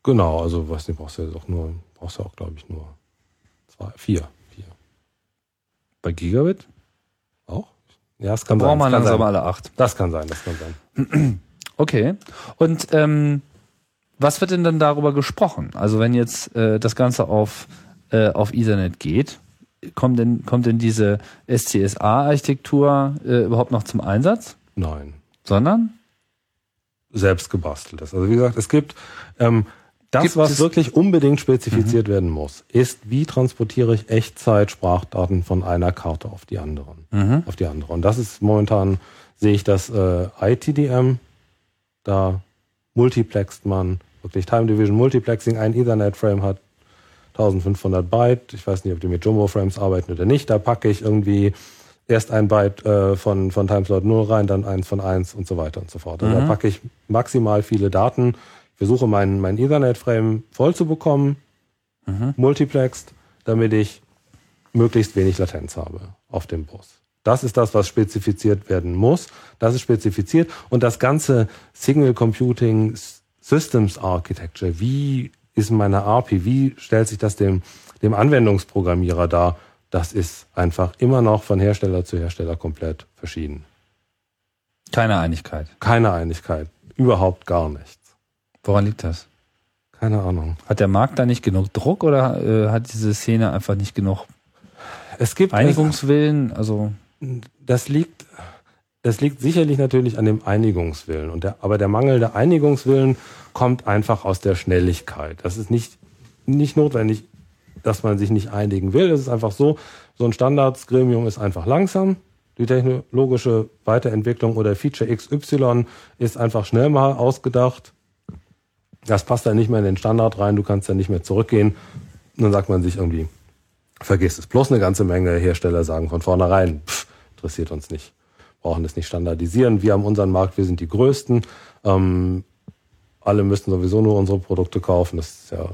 Genau, also weiß nicht, brauchst du ja auch nur, brauchst du auch, glaube ich, nur zwei, vier, vier. Bei Gigabit? Auch? Ja, das kann sein. Braucht man langsam sein. alle acht. Das kann sein, das kann sein. [CLEARS THROAT] Okay. Und ähm, was wird denn dann darüber gesprochen? Also wenn jetzt äh, das Ganze auf, äh, auf Ethernet geht, kommt denn, kommt denn diese SCSA-Architektur äh, überhaupt noch zum Einsatz? Nein. Sondern? selbst gebasteltes. Also wie gesagt, es gibt ähm, das, Gibt was wirklich unbedingt spezifiziert werden muss, ist, wie transportiere ich Echtzeit-Sprachdaten von einer Karte auf die anderen, auf die andere. Und das ist momentan sehe ich das äh, ITDM, da multiplext man wirklich Time Division Multiplexing, ein Ethernet-Frame hat 1500 Byte. Ich weiß nicht, ob die mit Jumbo-Frames arbeiten oder nicht. Da packe ich irgendwie erst ein Byte äh, von, von Timeslot 0 rein, dann eins von 1 und so weiter und so fort. Also da packe ich maximal viele Daten. Ich versuche mein, mein Ethernet-Frame voll zu bekommen, multiplexed, damit ich möglichst wenig Latenz habe auf dem Bus. Das ist das, was spezifiziert werden muss. Das ist spezifiziert. Und das ganze Signal Computing Systems Architecture, wie ist meine API, wie stellt sich das dem, dem Anwendungsprogrammierer dar, das ist einfach immer noch von Hersteller zu Hersteller komplett verschieden. Keine Einigkeit. Keine Einigkeit. Überhaupt gar nichts. Woran liegt das? Keine Ahnung. Hat der Markt da nicht genug Druck oder äh, hat diese Szene einfach nicht genug Es gibt Einigungswillen? Also das liegt, das liegt sicherlich natürlich an dem Einigungswillen. Und der, aber der mangelnde Einigungswillen kommt einfach aus der Schnelligkeit. Das ist nicht, nicht notwendig, dass man sich nicht einigen will. Es ist einfach so, so ein Standardsgremium ist einfach langsam. Die technologische Weiterentwicklung oder Feature XY ist einfach schnell mal ausgedacht. Das passt dann nicht mehr in den Standard rein. Du kannst dann nicht mehr zurückgehen. Und dann sagt man sich irgendwie, vergiss es. Bloß eine ganze Menge Hersteller sagen von vornherein, pff, interessiert uns nicht. Brauchen das nicht standardisieren. Wir haben unseren Markt, wir sind die Größten. Ähm, alle müssten sowieso nur unsere Produkte kaufen. Das ist ja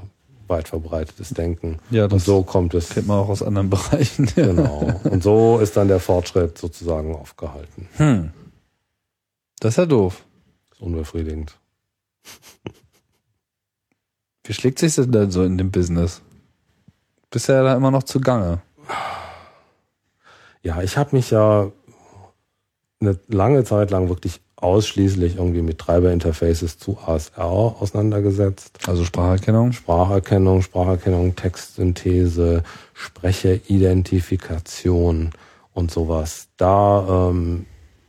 weit verbreitetes Denken. Ja, Und das so kommt es. kennt man auch aus anderen [LAUGHS] Bereichen. Genau. Und so ist dann der Fortschritt sozusagen aufgehalten. Hm. Das ist ja doof. ist unbefriedigend. [LAUGHS] Wie schlägt sich das denn so in dem Business? Bist ja da immer noch zugange. Ja, ich habe mich ja eine lange Zeit lang wirklich ausschließlich irgendwie mit Treiberinterfaces zu ASR auseinandergesetzt. Also Spracherkennung. Spracherkennung, Spracherkennung, Textsynthese, Sprecheridentifikation und sowas. Da ähm,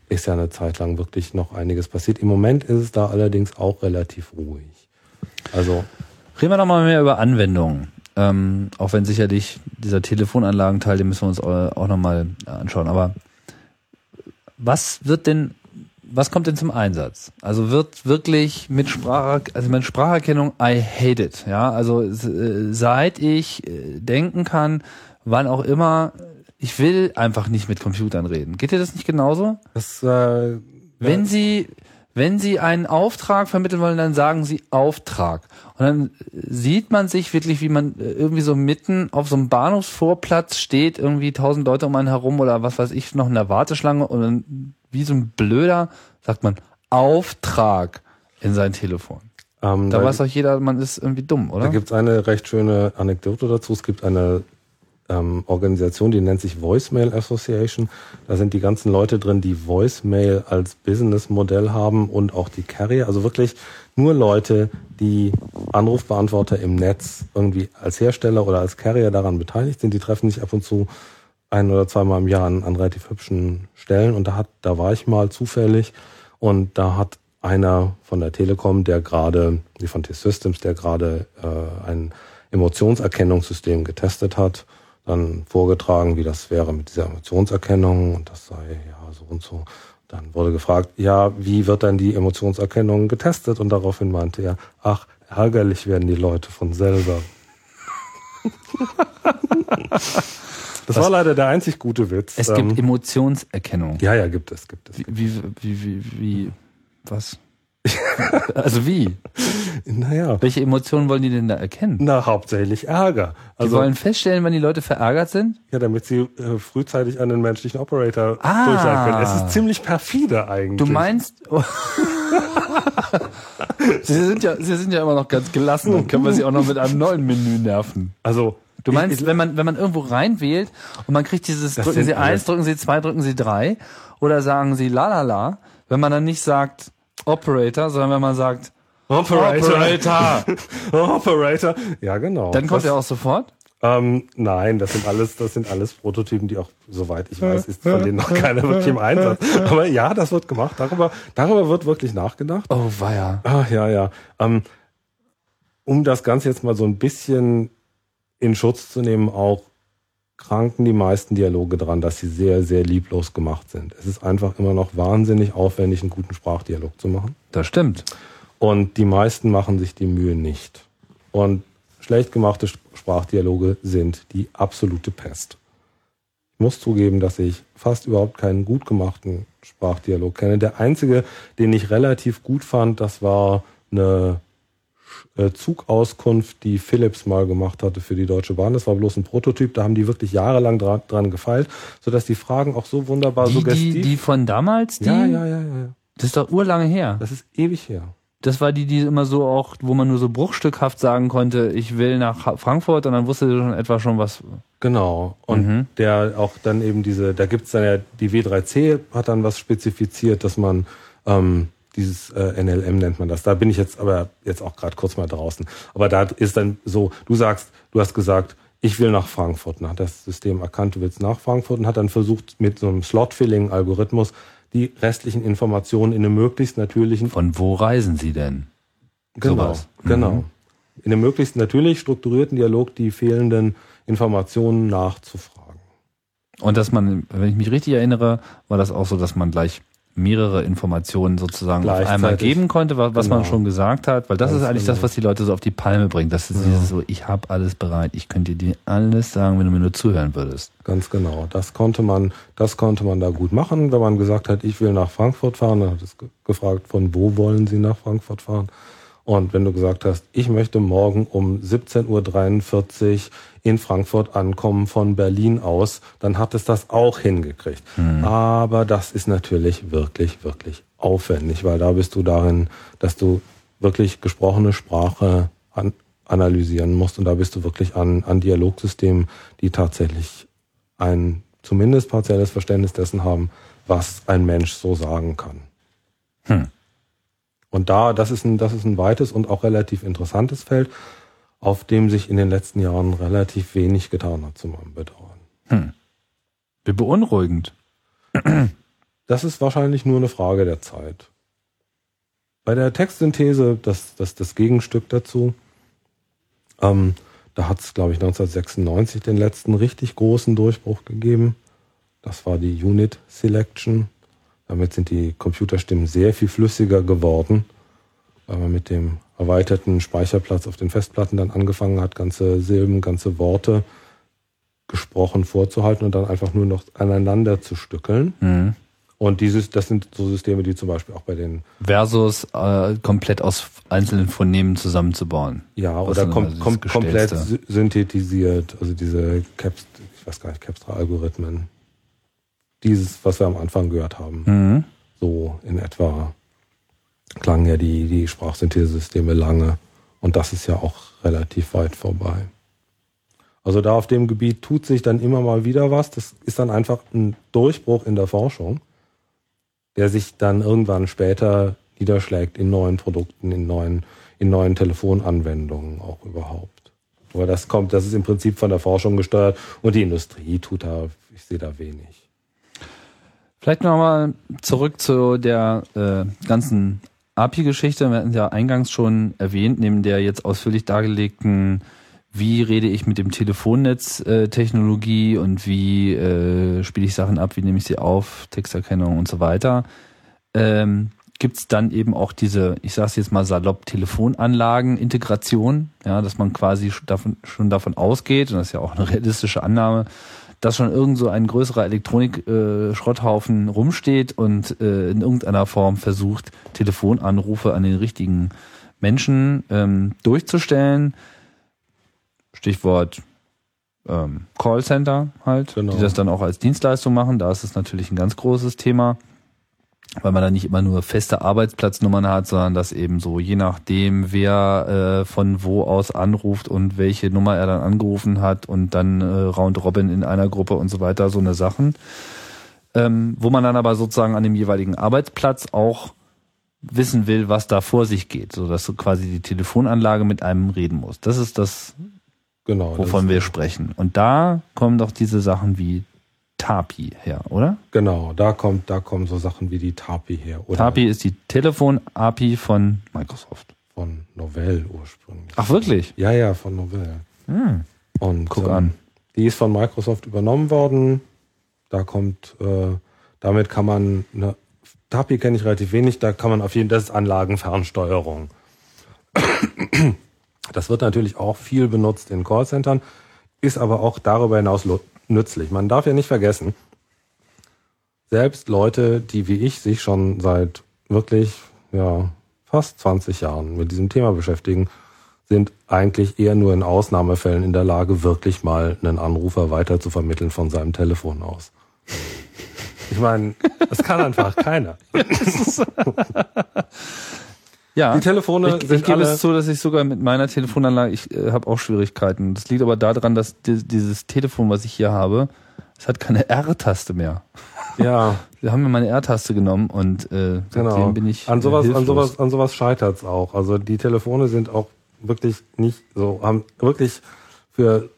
ist ja eine Zeit lang wirklich noch einiges passiert. Im Moment ist es da allerdings auch relativ ruhig. Also Reden wir noch mal mehr über Anwendungen. Ähm, auch wenn sicherlich dieser Telefonanlagenteil, den müssen wir uns au- auch noch mal anschauen. Aber was wird denn, was kommt denn zum Einsatz? Also wird wirklich mit Sprache, also mit Spracherkennung, I hate it. Ja, also äh, seit ich äh, denken kann, wann auch immer, ich will einfach nicht mit Computern reden. Geht dir das nicht genauso? das äh, Wenn Sie, wenn Sie einen Auftrag vermitteln wollen, dann sagen Sie Auftrag. Und dann sieht man sich wirklich, wie man äh, irgendwie so mitten auf so einem Bahnhofsvorplatz steht, irgendwie tausend Leute um einen herum oder was weiß ich, noch in der Warteschlange und dann wie so ein Blöder sagt man Auftrag in sein Telefon. Ähm, Da weiß doch jeder, man ist irgendwie dumm, Da oder? gibt's eine recht schöne Anekdote dazu. Es gibt eine ähm, Organisation, die nennt sich Voicemail Association. Da sind die ganzen Leute drin, die Voicemail als Businessmodell haben und auch die Carrier. Also wirklich nur Leute, die Anrufbeantworter im Netz irgendwie als Hersteller oder als Carrier daran beteiligt sind. Die treffen sich ab und zu ein oder zweimal im Jahr an, an relativ hübschen Stellen. Und da hat, da war ich mal zufällig und da hat einer von der Telekom, der gerade, die von T-Systems, der gerade äh, ein Emotionserkennungssystem getestet hat, dann vorgetragen, wie das wäre mit dieser Emotionserkennung und das sei ja so und so. Dann wurde gefragt, ja, wie wird dann die Emotionserkennung getestet? Und daraufhin meinte er, ach, ärgerlich werden die Leute von selber. [LAUGHS] das war leider der einzig gute Witz. Es Ähm, gibt Emotionserkennung. ja, ja, gibt es, gibt es. Wie, wie, wie, wie, wie was? [LAUGHS] also wie? Naja, Welche Emotionen wollen die denn da erkennen? na, hauptsächlich Ärger. Die Also, wollen feststellen, wenn die Leute verärgert sind? ja, damit sie äh, frühzeitig einen menschlichen Operator Ah. durchsagen können. Es ist ziemlich perfide eigentlich. Du meinst. [LAUGHS] sie, sind ja, sie sind ja immer noch ganz gelassen. Dann können wir sie auch noch mit einem neuen Menü nerven. Also, Du meinst, ich, wenn man, wenn man irgendwo reinwählt und man kriegt dieses, drücken Sie eins, drücken Sie zwei, drücken Sie drei oder sagen Sie la la la, wenn man dann nicht sagt Operator, sondern wenn man sagt Operator. Operator, [LAUGHS] Operator. Ja, genau. dann kommt das, er auch sofort. Ähm, nein, das sind alles, das sind alles Prototypen, die auch, soweit ich weiß, ist von denen noch keiner wirklich im Einsatz. Aber ja, das wird gemacht. Darüber, darüber wird wirklich nachgedacht. Oh weia. Ach ja, ja. Ähm, um das Ganze jetzt mal so ein bisschen in Schutz zu nehmen, auch kranken die meisten Dialoge dran, dass sie sehr, sehr lieblos gemacht sind. Es ist einfach immer noch wahnsinnig aufwendig, einen guten Sprachdialog zu machen. Das stimmt. Und die meisten machen sich die Mühe nicht. Und schlecht gemachte Sprachdialoge sind die absolute Pest. Ich muss zugeben, dass ich fast überhaupt keinen gut gemachten Sprachdialog kenne. Der einzige, den ich relativ gut fand, das war eine Zugauskunft, die Philips mal gemacht hatte für die Deutsche Bahn. Das war bloß ein Prototyp, da haben die wirklich jahrelang dran, dran gefeilt, sodass die Fragen auch so wunderbar Die, suggestiv... die, die von damals, die, ja, ja, ja, ja, das ist doch urlange her. Das ist ewig her. Das war die, die immer so auch, wo man nur so bruchstückhaft sagen konnte, ich will nach Frankfurt und dann wusste sie schon etwa schon was. Genau. Und Mhm. der auch dann eben diese, da gibt's dann ja, die W3C hat dann was spezifiziert, dass man ähm, dieses äh, NLM nennt man das. Da bin ich jetzt aber jetzt auch gerade kurz mal draußen. Aber da ist dann so, du sagst, du hast gesagt, ich will nach Frankfurt. Hat das System erkannt, du willst nach Frankfurt und hat dann versucht, mit so einem Slot-Filling-Algorithmus die restlichen Informationen in einem möglichst natürlichen Von wo reisen sie denn? Genau, Sowas. genau. Mhm. In einem möglichst natürlich strukturierten Dialog die fehlenden Informationen nachzufragen. Und dass man, wenn ich mich richtig erinnere, war das auch so, dass man gleich mehrere Informationen sozusagen auf einmal geben konnte, was, was man Genau. schon gesagt hat, weil das Ganz ist eigentlich das, genau. was die Leute so auf die Palme bringt. Das ist Ja. so, ich habe alles bereit, ich könnte dir alles sagen, wenn du mir nur zuhören würdest. Ganz genau. Das konnte man, das konnte man da gut machen. Wenn man gesagt hat, ich will nach Frankfurt fahren, dann hat es ge- gefragt, von wo wollen Sie nach Frankfurt fahren? Und wenn du gesagt hast, ich möchte morgen um 17.43 Uhr in Frankfurt ankommen von Berlin aus, dann hat es das auch hingekriegt. Aber das ist natürlich wirklich, wirklich aufwendig, weil da bist du darin, dass du wirklich gesprochene Sprache an, analysieren musst und da bist du wirklich an, an Dialogsystemen, die tatsächlich ein zumindest partielles Verständnis dessen haben, was ein Mensch so sagen kann. Hm. Und da, das ist ein, das ist ein weites und auch relativ interessantes Feld, auf dem sich in den letzten Jahren relativ wenig getan hat, zu meinem Bedauern. Wie beunruhigend. Das ist wahrscheinlich nur eine Frage der Zeit. Bei der Textsynthese, das, das, das Gegenstück dazu, ähm, da hat es, glaube ich, 1996 den letzten richtig großen Durchbruch gegeben. Das war die Unit Selection. Damit sind die Computerstimmen sehr viel flüssiger geworden, weil man mit dem erweiterten Speicherplatz auf den Festplatten dann angefangen hat, ganze Silben, ganze Worte gesprochen vorzuhalten und dann einfach nur noch aneinander zu stückeln. Mhm. Und dieses, das sind so Systeme, die zum Beispiel auch bei den, Versus äh, komplett aus einzelnen Phonemen zusammenzubauen. ja, oder kom kom komplett synthetisiert, also diese Caps, ich weiß gar nicht, Capstra-Algorithmen. Dieses, was wir am Anfang gehört haben, Mhm. so in etwa. klangen ja die, die Sprachsynthesesysteme lange. Und das ist ja auch relativ weit vorbei. Also da auf dem Gebiet tut sich dann immer mal wieder was. Das ist dann einfach ein Durchbruch in der Forschung, der sich dann irgendwann später niederschlägt in neuen Produkten, in neuen, in neuen Telefonanwendungen auch überhaupt. Aber das kommt, das ist im Prinzip von der Forschung gesteuert und die Industrie tut da, ich sehe da wenig. Vielleicht nochmal zurück zu der äh, ganzen API-Geschichte. Wir hatten ja eingangs schon erwähnt, neben der jetzt ausführlich dargelegten, wie rede ich mit dem Telefonnetz-Technologie äh, und wie äh, spiele ich Sachen ab, wie nehme ich sie auf, Texterkennung und so weiter. Ähm, Gibt es dann eben auch diese, ich sage es jetzt mal salopp, Telefonanlagen-Integration, ja, dass man quasi davon, schon davon ausgeht, und das ist ja auch eine realistische Annahme, dass schon irgend so ein größerer Elektronik-Schrotthaufen rumsteht und äh, in irgendeiner Form versucht, Telefonanrufe an den richtigen Menschen ähm, durchzustellen. Stichwort ähm, Callcenter halt, genau. die das dann auch als Dienstleistung machen. Da ist es natürlich ein ganz großes Thema weil man da nicht immer nur feste Arbeitsplatznummern hat, sondern dass eben so je nachdem, wer äh, von wo aus anruft und welche Nummer er dann angerufen hat und dann äh, Round Robin in einer Gruppe und so weiter, so eine Sachen. Ähm, wo man dann aber sozusagen an dem jeweiligen Arbeitsplatz auch wissen will, was da vor sich geht, so dass du quasi die Telefonanlage mit einem reden musst. Das ist das, genau, wovon das wir sprechen. Und da kommen doch diese Sachen wie TAPI her, oder? Genau, da kommt, da kommen so Sachen wie die TAPI her. Oder TAPI ist die Telefon-API von Microsoft. Von Novell ursprünglich. Ach wirklich? Ja, ja, von Novell. Hm. Und guck ähm, an. Die ist von Microsoft übernommen worden. Da kommt, äh, damit kann man, ne, TAPI kenne ich relativ wenig, da kann man auf jeden Fall, das ist Anlagenfernsteuerung. Das wird natürlich auch viel benutzt in Callcentern, ist aber auch darüber hinaus nützlich. Man darf ja nicht vergessen, selbst Leute, die wie ich sich schon seit wirklich ja, fast 20 Jahren mit diesem Thema beschäftigen, sind eigentlich eher nur in Ausnahmefällen in der Lage, wirklich mal einen Anrufer weiter zu vermitteln von seinem Telefon aus. Ich meine, das kann einfach keiner. [LAUGHS] [LAUGHS] Ja. Die Telefone ich, sind ich gebe alle es zu, dass ich sogar mit meiner Telefonanlage, ich äh, habe auch Schwierigkeiten. Das liegt aber daran, dass die, dieses Telefon, was ich hier habe, es hat keine R-Taste mehr. Ja. [LAUGHS] Sie haben mir meine R-Taste genommen und äh, genau. bin ich an sowas, hilflos. an sowas, an sowas scheitert's auch. Also die Telefone sind auch wirklich nicht so, haben wirklich für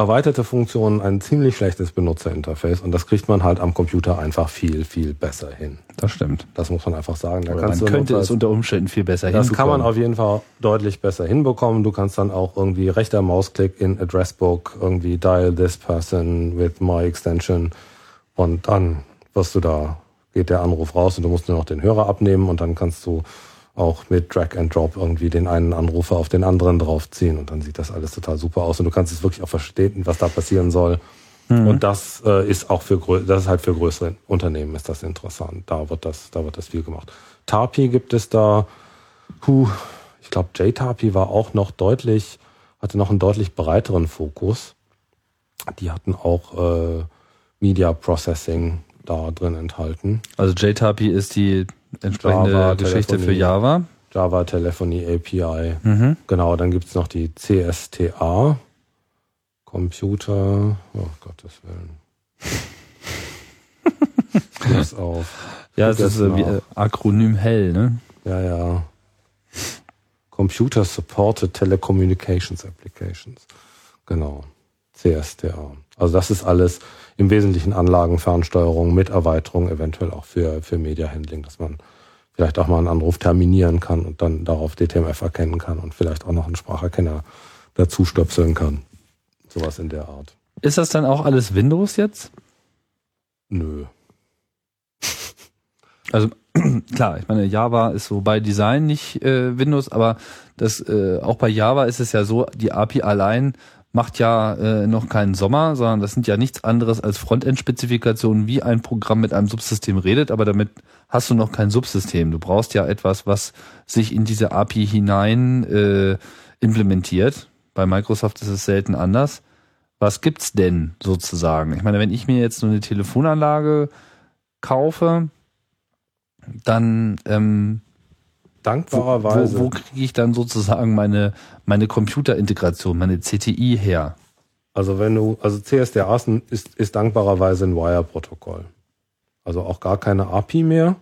erweiterte Funktionen ein ziemlich schlechtes Benutzerinterface und das kriegt man halt am Computer einfach viel, viel besser hin. Das stimmt. Das muss man einfach sagen. Da man könnte es unter Umständen viel besser das hinbekommen. Das kann man auf jeden Fall deutlich besser hinbekommen. Du kannst dann auch irgendwie rechter Mausklick in Addressbook irgendwie dial this person with my extension und dann wirst du da, geht der Anruf raus und du musst nur noch den Hörer abnehmen und dann kannst du auch mit Drag and Drop irgendwie den einen Anrufer auf den anderen draufziehen und dann sieht das alles total super aus und du kannst es wirklich auch verstehen, was da passieren soll. Mhm. Und das äh, ist auch für das ist halt für größere Unternehmen ist das interessant. Da wird das, da wird das viel gemacht. Tapi gibt es da, huh, ich glaube JTAPI war auch noch deutlich, hatte noch einen deutlich breiteren Fokus. Die hatten auch äh, Media Processing da drin enthalten. Also JTAPI ist die entsprechende Java, Geschichte für Java. Java Telephony API. Mhm. Genau, dann gibt's noch die CSTA. Computer, oh Gottes Willen. [LAUGHS] Pass auf. Ja, es ist äh, wie, äh, Akronym hell, ne? Ja, ja. Computer Supported Telecommunications Applications. Genau. CSTA. Also das ist alles im Wesentlichen Anlagenfernsteuerung mit Erweiterung, eventuell auch für, für Media Handling, dass man vielleicht auch mal einen Anruf terminieren kann und dann darauf DTMF erkennen kann und vielleicht auch noch einen Spracherkenner dazu stöpseln kann. Sowas in der Art. Ist das dann auch alles Windows jetzt? Nö. [LAUGHS] Also [CLEARS THROAT] klar, ich meine, Java ist so bei Design nicht äh, Windows, aber das äh, auch bei Java ist es ja so, die API allein macht ja äh, noch keinen Sommer, sondern das sind ja nichts anderes als Frontend-Spezifikationen, wie ein Programm mit einem Subsystem redet, aber damit hast du noch kein Subsystem. Du brauchst ja etwas, was sich in diese API hinein äh, implementiert. Bei Microsoft ist es selten anders. Was gibt's denn sozusagen? Ich meine, wenn ich mir jetzt nur eine Telefonanlage kaufe, dann ähm, dankbarerweise. Wo, wo kriege ich dann sozusagen meine, meine Computerintegration, meine CTI her? Also wenn du, also CSDA ist, ist, ist dankbarerweise ein Wire-Protokoll. Also auch gar keine API mehr,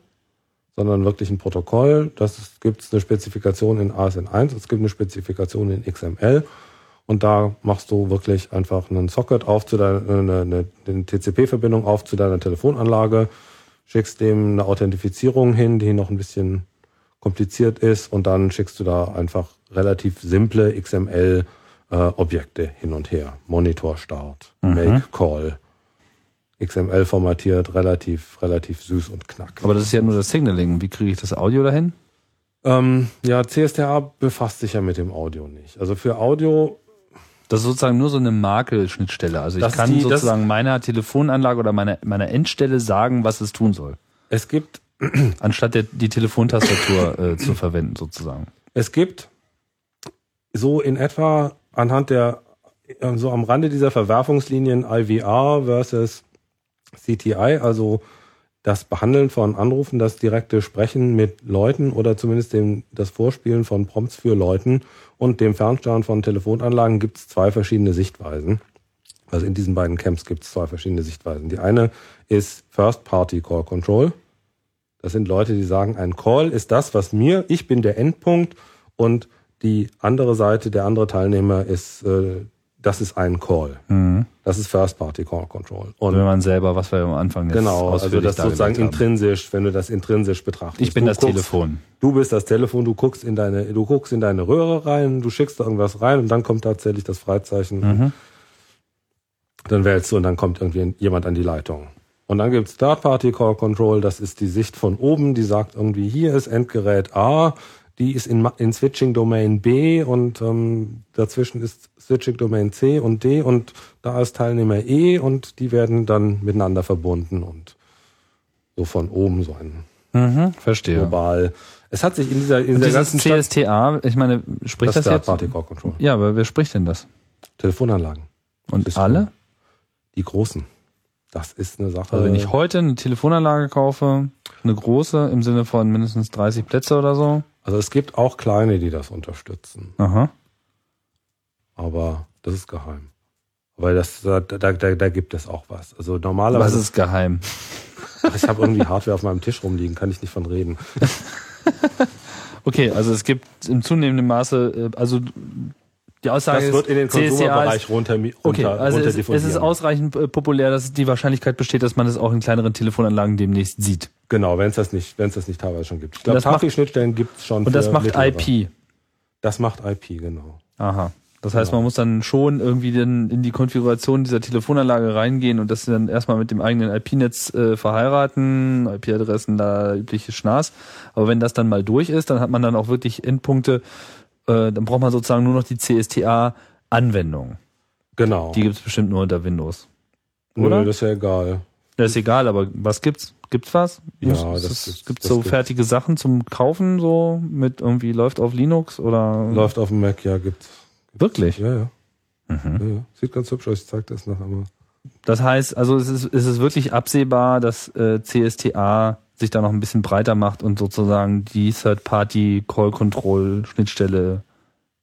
sondern wirklich ein Protokoll. Das gibt es eine Spezifikation in ASN1, es gibt eine Spezifikation in XML und da machst du wirklich einfach einen Socket auf zu deiner, eine, eine, eine TCP-Verbindung auf zu deiner Telefonanlage, schickst dem eine Authentifizierung hin, die noch ein bisschen kompliziert ist und dann schickst du da einfach relativ simple XML äh, hin und her. Monitor Start, Make Call, XML formatiert, relativ, relativ süß und knackig. Aber das ist ja nur das Signaling. Wie kriege ich das Audio dahin? ähm, ja, CSTA befasst sich ja mit dem Audio nicht. Also für Audio, Das ist sozusagen nur so eine Makelschnittstelle. Also ich kann die- sozusagen meiner Telefonanlage oder meiner, meiner Endstelle sagen, was es tun soll. es gibt, [CLEARS THROAT] Anstatt der, die Telefontastatur äh, [CLEARS THROAT] zu verwenden, sozusagen. es gibt so in etwa anhand der, äh, so am Rande dieser Verwerfungslinien IVR versus CTI, also das Behandeln von Anrufen, das direkte Sprechen mit Leuten oder zumindest dem, das Vorspielen von Prompts für Leuten und dem Fernsteuern von Telefonanlagen gibt es zwei verschiedene Sichtweisen. Also in diesen beiden Camps gibt es zwei verschiedene Sichtweisen. Die eine ist First-Party Call Control. Das sind Leute, die sagen, ein Call ist das, was mir, ich bin der Endpunkt und die andere Seite, der andere Teilnehmer ist, äh, das ist ein Call. Das ist First-Party Call Control. Und Wenn man selber, was wir am Anfang jetzt Genau, also das sozusagen intrinsisch, wenn du das intrinsisch betrachtest. Ich bin du das guckst, Telefon. Du bist das Telefon, du guckst in deine, du guckst in deine Röhre rein, du schickst da irgendwas rein und dann kommt tatsächlich das Freizeichen. Mhm. Dann wählst du und dann kommt irgendwie jemand an die Leitung. Und dann gibt's Third-Party Call Control, das ist die Sicht von oben, die sagt irgendwie, hier ist Endgerät A, die ist in, in Switching Domain B und ähm, dazwischen ist Switching Domain C und D und da ist Teilnehmer E und die werden dann miteinander verbunden und so von oben so ein Mhm, verstehe. global. Es hat sich in dieser, in Und dieses ganzen Stadt, CSTA, ich meine, spricht das das, jetzt? Party Core Control. Ja, aber wer spricht denn das? Telefonanlagen. Und alle? Die großen. Das ist eine Sache. Also wenn ich heute eine Telefonanlage kaufe, eine große im Sinne von mindestens 30 Plätze oder so. also es gibt auch kleine, die das unterstützen. Aha. Aber das ist geheim. Weil das, da, da, da, gibt es auch was. Also normalerweise, Was ist geheim? Ich habe irgendwie Hardware auf meinem Tisch rumliegen, kann ich nicht von reden. [LAUGHS] Okay, also es gibt im zunehmenden Maße, äh, also die Aussage Das wird in den Konsumerbereich runter, runter, okay, also es, es ist runter ausreichend äh, populär, dass die Wahrscheinlichkeit besteht, dass man es auch in kleineren Telefonanlagen demnächst sieht. Genau, wenn es das nicht, wenn es das nicht teilweise schon gibt. Ich glaube, das Tafi-Schnittstellen gibt es schon. Und das macht mittlere. IP. Das macht IP, genau. Aha. Das heißt, Genau. man muss dann schon irgendwie dann in die Konfiguration dieser Telefonanlage reingehen und das dann erstmal mit dem eigenen IP-Netz äh, verheiraten, IP-Adressen, da übliche Schnaß. Aber wenn das dann mal durch ist, dann hat man dann auch wirklich Endpunkte, äh, dann braucht man sozusagen nur noch die CSTA-Anwendung. Genau. Die gibt's bestimmt nur unter Windows. Nö, oder? das ist ja egal. Das ist egal, aber was gibt's? Gibt's was? Ja, Muss- das es, gibt's das so gibt- fertige Sachen zum Kaufen, so mit irgendwie läuft auf Linux oder Läuft auf dem Mac, ja, gibt's. wirklich? Ja, ja. Mhm. ja. Sieht ganz hübsch aus, ich zeig das noch einmal. Das heißt, also es ist, es ist wirklich absehbar, dass äh, CSTA sich da noch ein bisschen breiter macht und sozusagen die Third-Party-Call-Control-Schnittstelle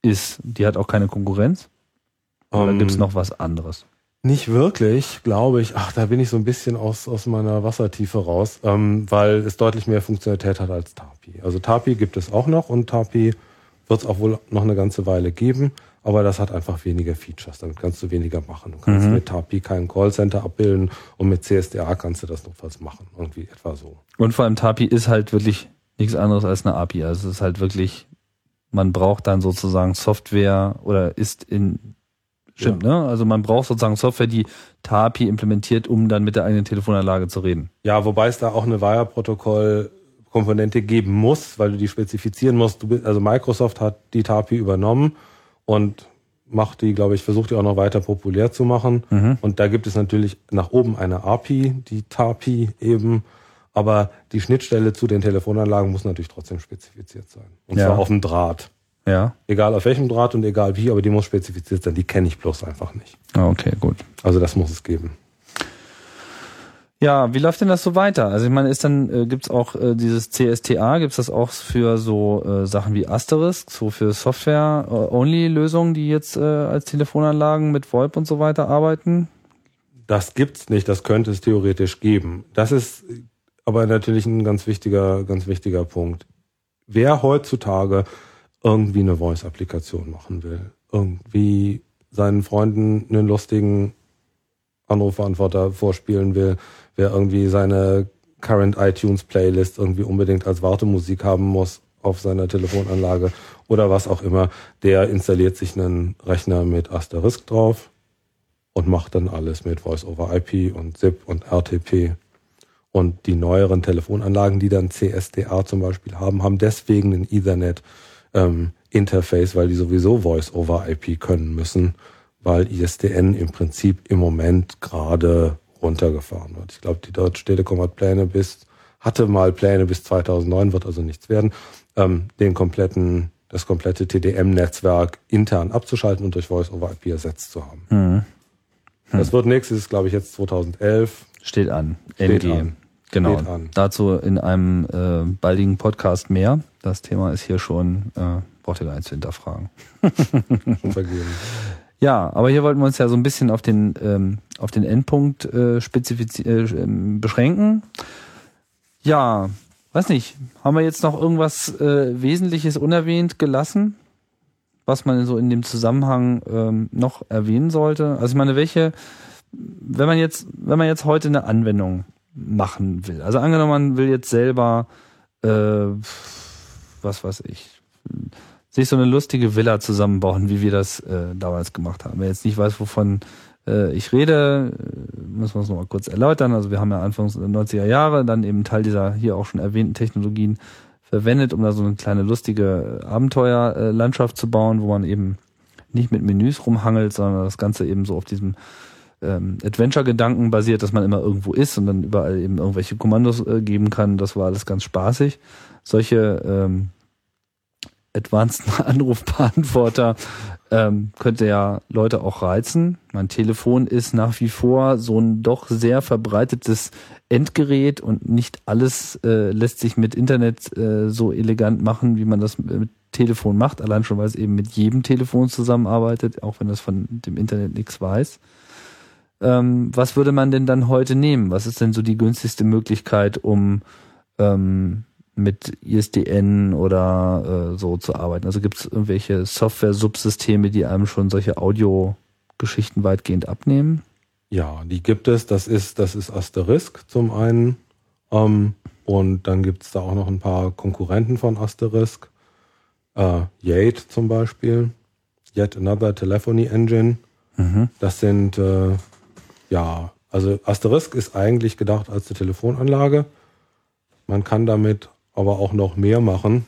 ist. Die hat auch keine Konkurrenz. Oder Ähm, gibt's noch was anderes? Nicht wirklich, glaube ich. Ach, da bin ich so ein bisschen aus, aus meiner Wassertiefe raus, ähm, weil es deutlich mehr Funktionalität hat als Tapi. Also Tapi gibt es auch noch und Tapi wird es auch wohl noch eine ganze Weile geben, aber das hat einfach weniger Features. Damit kannst du weniger machen. Du kannst Mhm. mit Tapi kein Callcenter abbilden und mit CSDA kannst du das notfalls machen. Irgendwie etwa so. Und vor allem TAPI ist halt wirklich nichts anderes als eine API. Also es ist halt wirklich, man braucht dann sozusagen Software oder ist in Stimmt, ne? Also man braucht sozusagen Software, die TAPI implementiert, um dann mit der eigenen Telefonanlage zu reden. Ja, wobei es da auch eine Wire-Protokoll-Komponente geben muss, weil du die spezifizieren musst. Du bist, also Microsoft hat die TAPI übernommen und macht die, glaube ich, versucht die auch noch weiter populär zu machen. Mhm. Und da gibt es natürlich nach oben eine API, die TAPI eben. Aber die Schnittstelle zu den Telefonanlagen muss natürlich trotzdem spezifiziert sein. Und Ja. zwar auf dem Draht. Ja. Egal auf welchem Draht und egal wie, aber die muss spezifiziert sein. Die kenne ich bloß einfach nicht. Ah, okay, gut. Also das muss es geben. Ja, wie läuft denn das so weiter? Also ich meine, ist dann äh, gibt's auch äh, dieses CSTA, gibt's das auch für so äh, Sachen wie Asterisk, so für Software-Only-Lösungen, die jetzt äh, als Telefonanlagen mit VoIP und so weiter arbeiten? Das gibt's nicht, das könnte es theoretisch geben. Das ist aber natürlich ein ganz wichtiger, ganz wichtiger Punkt. Wer heutzutage irgendwie eine Voice-Applikation machen will, irgendwie seinen Freunden einen lustigen Anrufbeantworter vorspielen will, wer irgendwie seine Current iTunes Playlist irgendwie unbedingt als Wartemusik haben muss auf seiner Telefonanlage oder was auch immer, der installiert sich einen Rechner mit Asterisk drauf und macht dann alles mit Voice over IP und ZIP und RTP. Und die neueren Telefonanlagen, die dann CSDA zum Beispiel haben, haben deswegen ein Ethernet ähm, Interface, weil die sowieso Voice over IP können müssen, weil ISDN im Prinzip im Moment gerade runtergefahren wird. Ich glaube, die Deutsche Telekom hat Pläne bis, hatte mal Pläne bis 2009, wird also nichts werden, ähm, den kompletten, das komplette TDM-Netzwerk intern abzuschalten und durch Voice over IP ersetzt zu haben. Mhm. Das wird nächstes, glaube ich, jetzt 2011. Steht an. Steht NG. an. Genau. Steht an. Dazu in einem äh, baldigen Podcast mehr. Das Thema ist hier schon, äh, braucht ihr gar nicht zu hinterfragen. Schon vergeben. [LAUGHS] Ja, aber hier wollten wir uns ja so ein bisschen auf den, ähm, auf den Endpunkt äh, äh, ähm, beschränken. Ja, weiß nicht, haben wir jetzt noch irgendwas äh, Wesentliches unerwähnt gelassen, was man so in dem Zusammenhang ähm, noch erwähnen sollte? Also ich meine, welche, wenn man jetzt, wenn man jetzt heute eine Anwendung machen will, also angenommen, man will jetzt selber, äh, was weiß ich, sich so eine lustige Villa zusammenbauen, wie wir das äh, damals gemacht haben. Wer jetzt nicht weiß, wovon äh, ich rede, äh, müssen wir es nochmal kurz erläutern. Also wir haben ja Anfang der 90er Jahre dann eben Teil dieser hier auch schon erwähnten Technologien verwendet, um da so eine kleine lustige Abenteuerlandschaft zu bauen, wo man eben nicht mit Menüs rumhangelt, sondern das Ganze eben so auf diesem ähm, Adventure-Gedanken basiert, dass man immer irgendwo ist und dann überall eben irgendwelche Kommandos äh, geben kann. Das war alles ganz spaßig. Solche ähm, advanced [LAUGHS] Anrufbeantworter ähm, könnte ja Leute auch reizen. Mein Telefon ist nach wie vor so ein doch sehr verbreitetes Endgerät und nicht alles äh, lässt sich mit Internet äh, so elegant machen, wie man das mit Telefon macht, allein schon, weil es eben mit jedem Telefon zusammenarbeitet, auch wenn es von dem Internet nichts weiß. Ähm, was würde man denn dann heute nehmen? Was ist denn so die günstigste Möglichkeit, um ähm, mit ISDN oder äh, so zu arbeiten? Also gibt es irgendwelche Software-Subsysteme, die einem schon solche Audio-Geschichten weitgehend abnehmen? Ja, die gibt es. Das ist, das ist Asterisk zum einen. Ähm, und dann gibt es da auch noch ein paar Konkurrenten von Asterisk. Äh, Yate zum Beispiel. Yet Another Telephony Engine. Mhm. Das sind, äh, ja, also Asterisk ist eigentlich gedacht als eine Telefonanlage. Man kann damit aber auch noch mehr machen,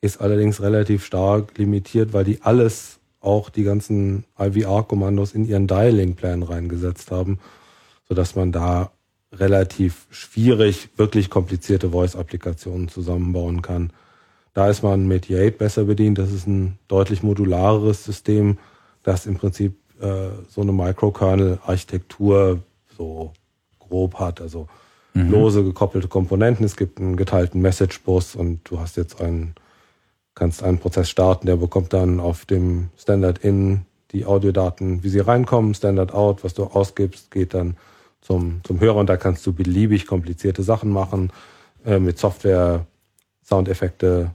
ist allerdings relativ stark limitiert, weil die alles, auch die ganzen IVR-Kommandos in ihren Dialing-Plan reingesetzt haben, sodass man da relativ schwierig, wirklich komplizierte Voice-Applikationen zusammenbauen kann. Da ist man mit Yate besser bedient. Das ist ein deutlich modulareres System, das im Prinzip äh, so eine Microkernel-Architektur so grob hat. Also Mhm. lose gekoppelte Komponenten. Es gibt einen geteilten Message-Bus und du hast jetzt einen, kannst einen Prozess starten, der bekommt dann auf dem Standard-In die Audiodaten, wie sie reinkommen, Standard-Out, was du ausgibst, geht dann zum, zum Hörer und da kannst du beliebig komplizierte Sachen machen, äh, mit Software, Soundeffekte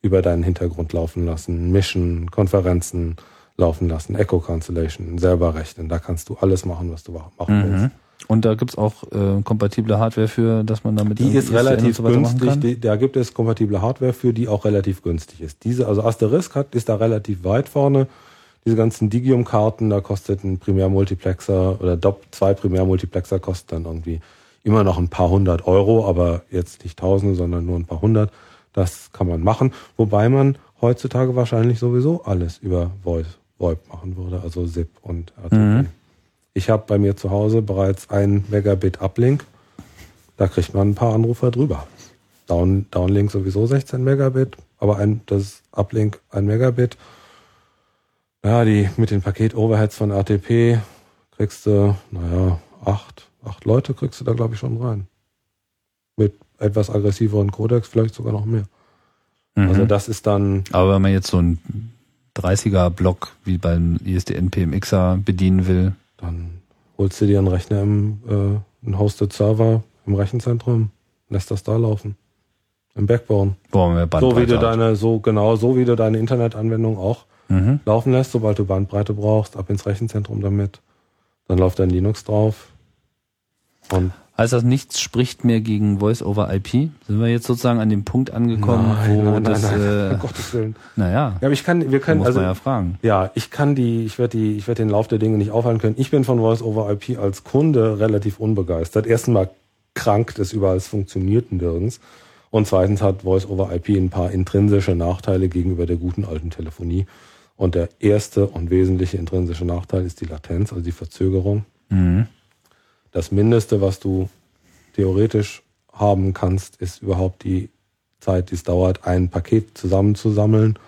über deinen Hintergrund laufen lassen, mischen, Konferenzen laufen lassen, Echo Cancellation, selber rechnen. Da kannst du alles machen, was du machen willst. Mhm. Und da gibt's auch äh, kompatible Hardware für, dass man damit Die ist und relativ so günstig. kann? Die, da gibt es kompatible Hardware für, die auch relativ günstig ist. Diese, also Asterisk hat, ist da relativ weit vorne. Diese ganzen Digium-Karten, da kostet ein Primärmultiplexer oder DOP 2 Primärmultiplexer kostet dann irgendwie immer noch ein paar hundert Euro, aber jetzt nicht tausende, sondern nur ein paar hundert. Das kann man machen. Wobei man heutzutage wahrscheinlich sowieso alles über Voice, VoIP machen würde, also SIP und RTP. Mhm. Ich habe bei mir zu Hause bereits ein Megabit Uplink. Da kriegt man ein paar Anrufer drüber. Down, Downlink sowieso 16 Megabit, aber ein, das Uplink ein Megabit. Ja, die mit den Paket-Overheads von RTP kriegst du, naja, 8, acht Leute kriegst du da, glaube ich, schon rein. Mit etwas aggressiveren Codex, vielleicht sogar noch mehr. Mhm. Also das ist dann, Aber wenn man jetzt so einen 30er-Block wie beim ISDN PMXer bedienen will, dann holst du dir einen Rechner im, äh, einen Hosted Server im Rechenzentrum, lässt das da laufen. Im Backbone. wir So wie du deine, so genau, so wie du deine Internetanwendung auch Mhm. laufen lässt, sobald du Bandbreite brauchst, ab ins Rechenzentrum damit. Dann läuft dein Linux drauf. Und Das, nichts spricht mehr gegen Voice over IP? Sind wir jetzt sozusagen an dem Punkt angekommen, nein, wo nein, nein, das, nein, Äh, um Gottes Willen. naja, Ja, aber ich kann, wir können, also, ja fragen. ja, ich kann die, ich werde die, ich werde den Lauf der Dinge nicht aufhalten können. Ich bin von Voice over IP als Kunde relativ unbegeistert. Erstens mal krankt es überall, es funktioniert nirgends. Und zweitens hat Voice over IP ein paar intrinsische Nachteile gegenüber der guten alten Telefonie. Und der erste und wesentliche intrinsische Nachteil ist die Latenz, also die Verzögerung. Mhm. Das Mindeste, was du theoretisch haben kannst, ist überhaupt die Zeit, die es dauert, ein Paket zusammenzusammeln.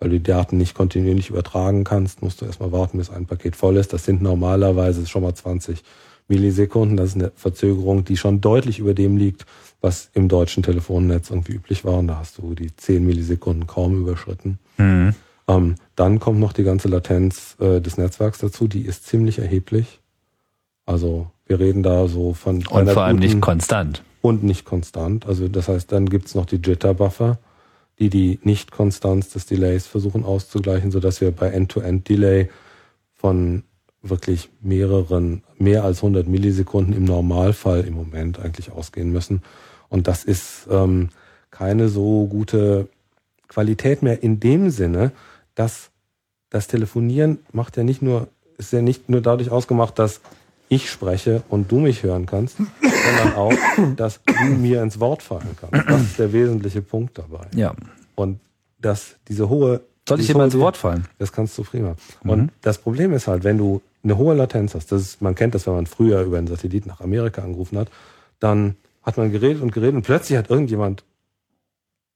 Weil du die Daten nicht kontinuierlich übertragen kannst, musst du erstmal warten, bis ein Paket voll ist. Das sind normalerweise schon mal 20 Millisekunden. Das ist eine Verzögerung, die schon deutlich über dem liegt, was im deutschen Telefonnetz irgendwie üblich war. Und da hast du die 10 Millisekunden kaum überschritten. Mhm. Ähm, dann kommt noch die ganze Latenz äh, des Netzwerks dazu, die ist ziemlich erheblich. Also wir reden da so von Und vor allem nicht konstant. und nicht konstant. Also das heißt, dann gibt's noch die Jitter-Buffer, die die Nicht-Konstanz des Delays versuchen auszugleichen, sodass wir bei End-to-End-Delay von wirklich mehreren, mehr als 100 Millisekunden im Normalfall im Moment eigentlich ausgehen müssen. Und das ist ähm, keine so gute Qualität mehr in dem Sinne, dass das Telefonieren macht ja nicht nur, ist ja nicht nur dadurch ausgemacht, dass ich spreche und du mich hören kannst, sondern auch, dass du mir ins Wort fallen kannst. Das ist der wesentliche Punkt dabei. Ja. Und dass diese hohe Soll ich dir mal ins Wort fallen? das kannst du prima. Mhm. Und das Problem ist halt, wenn du eine hohe Latenz hast, das ist, man kennt das, wenn man früher über einen Satellit nach Amerika angerufen hat, dann hat man geredet und geredet und plötzlich hat irgendjemand,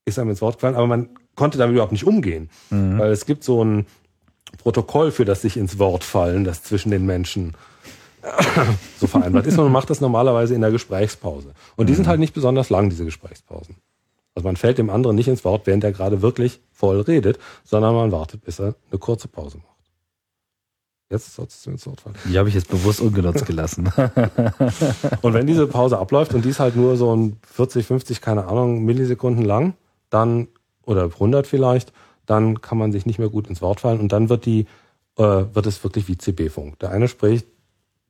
ist einem ins Wort gefallen, aber man konnte damit überhaupt nicht umgehen. Mhm. Weil es gibt so ein Protokoll für das sich ins Wort fallen, das zwischen den Menschen [LAUGHS] so vereinbart ist. Und man macht das normalerweise in der Gesprächspause. Und die sind halt nicht besonders lang, diese Gesprächspausen. Also man fällt dem anderen nicht ins Wort, während er gerade wirklich voll redet, sondern man wartet, bis er eine kurze Pause macht. Jetzt sollst du ins Wort fallen. Die habe ich jetzt bewusst ungenutzt gelassen. [LAUGHS] Und wenn diese Pause abläuft und die ist halt nur so ein 40, 50, keine Ahnung, Millisekunden lang, dann, oder 100 vielleicht, dann kann man sich nicht mehr gut ins Wort fallen und dann wird die, äh, wird es wirklich wie CB-Funk. Der eine spricht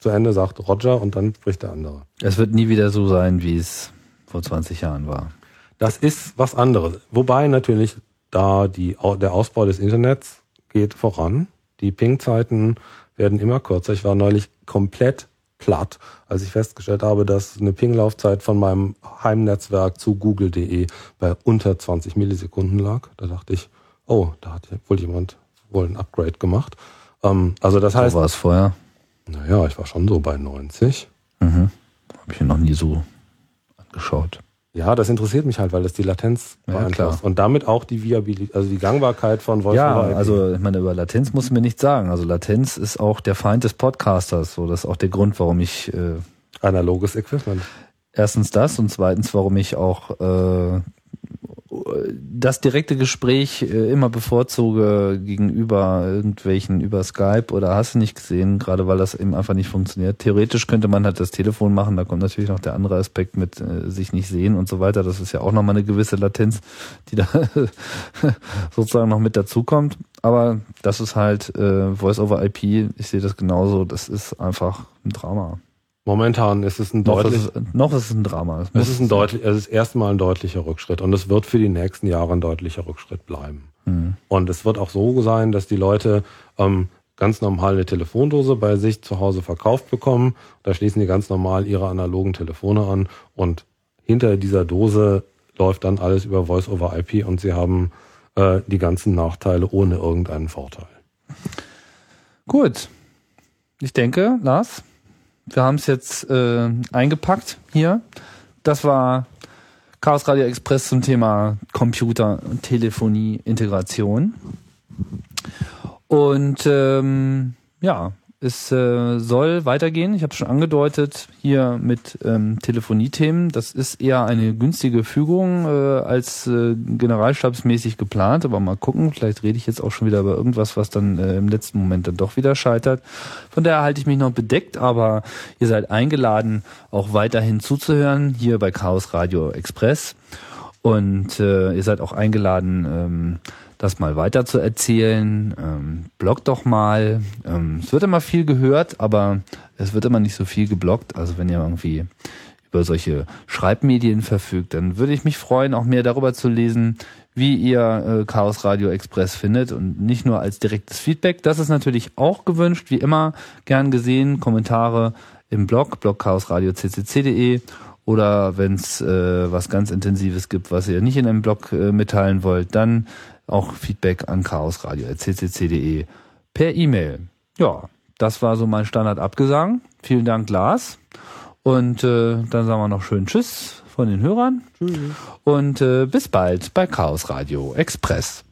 zu Ende, sagt Roger und dann spricht der andere. es wird nie wieder so sein, wie es vor 20 Jahren war. Das ist was anderes. Wobei natürlich da die, der Ausbau des Internets geht voran. Die Ping-Zeiten werden immer kürzer. Ich war neulich komplett platt, als ich festgestellt habe, dass eine Ping-Laufzeit von meinem Heimnetzwerk zu google.de bei unter 20 Millisekunden lag. Da dachte ich, oh, da hat wohl jemand wohl ein Upgrade gemacht. Ähm, also das heißt, so war es vorher. Naja, ich war schon so bei 90. Mhm. Habe ich mir noch nie so angeschaut. Ja, das interessiert mich halt, weil das die Latenz Ja, beeinflusst und damit auch die Viabilität, also die Gangbarkeit von Voice Ja, also ich meine, über Latenz muss mir nichts sagen. Also Latenz ist auch der Feind des Podcasters. So, das ist auch der Grund, warum ich äh, analoges Equipment. erstens das und zweitens, warum ich auch äh, das direkte Gespräch äh, immer bevorzuge gegenüber irgendwelchen über Skype oder hast du nicht gesehen, gerade weil das eben einfach nicht funktioniert. Theoretisch könnte man halt das Telefon machen, da kommt natürlich noch der andere Aspekt mit äh, sich nicht sehen und so weiter. Das ist ja auch nochmal eine gewisse Latenz, die da [LAUGHS] sozusagen noch mit dazukommt. Aber das ist halt äh, Voice over IP, ich sehe das genauso, das ist einfach ein Drama. Momentan ist es ein Noch deutlich, ist, es, noch ist es ein Drama. es ist ein deutlich, es ist erstmal ein deutlicher Rückschritt und es wird für die nächsten Jahre ein deutlicher Rückschritt bleiben. Mhm. Und es wird auch so sein, dass die Leute ähm, ganz normal eine Telefondose bei sich zu Hause verkauft bekommen. Da schließen die ganz normal ihre analogen Telefone an und hinter dieser Dose läuft dann alles über Voice over IP und sie haben äh, die ganzen Nachteile ohne irgendeinen Vorteil. Gut. Ich denke, Lars, wir haben es jetzt äh, eingepackt hier. Das war Chaos Radio Express zum Thema Computer und Telefonie Integration. Und ähm, ja, Es äh, soll weitergehen. Ich habe schon angedeutet hier mit ähm, Telefoniethemen. Das ist eher eine günstige Fügung äh, als äh, generalstabsmäßig geplant. Aber mal gucken. Vielleicht rede ich jetzt auch schon wieder über irgendwas, was dann äh, im letzten Moment dann doch wieder scheitert. Von daher halte ich mich noch bedeckt. Aber ihr seid eingeladen, auch weiterhin zuzuhören hier bei Chaos Radio Express. Und äh, ihr seid auch eingeladen, ähm, das mal weiter zu erzählen. Ähm, bloggt doch mal. Ähm, es wird immer viel gehört, aber es wird immer nicht so viel gebloggt. Also wenn ihr irgendwie über solche Schreibmedien verfügt, dann würde ich mich freuen, auch mehr darüber zu lesen, wie ihr äh, Chaos Radio Express findet und nicht nur als direktes Feedback. Das ist natürlich auch gewünscht, wie immer gern gesehen. Kommentare im Blog, blogchaosradio.ccc.de oder wenn es äh, was ganz Intensives gibt, was ihr nicht in einem Blog äh, mitteilen wollt, dann auch Feedback an chaosradio.ccc.de per E-Mail. Ja, das war so mein Standardabgesang. Vielen Dank, Lars. Und äh, dann sagen wir noch schön Tschüss von den Hörern. Tschüss. Und äh, bis bald bei Chaos Radio Express.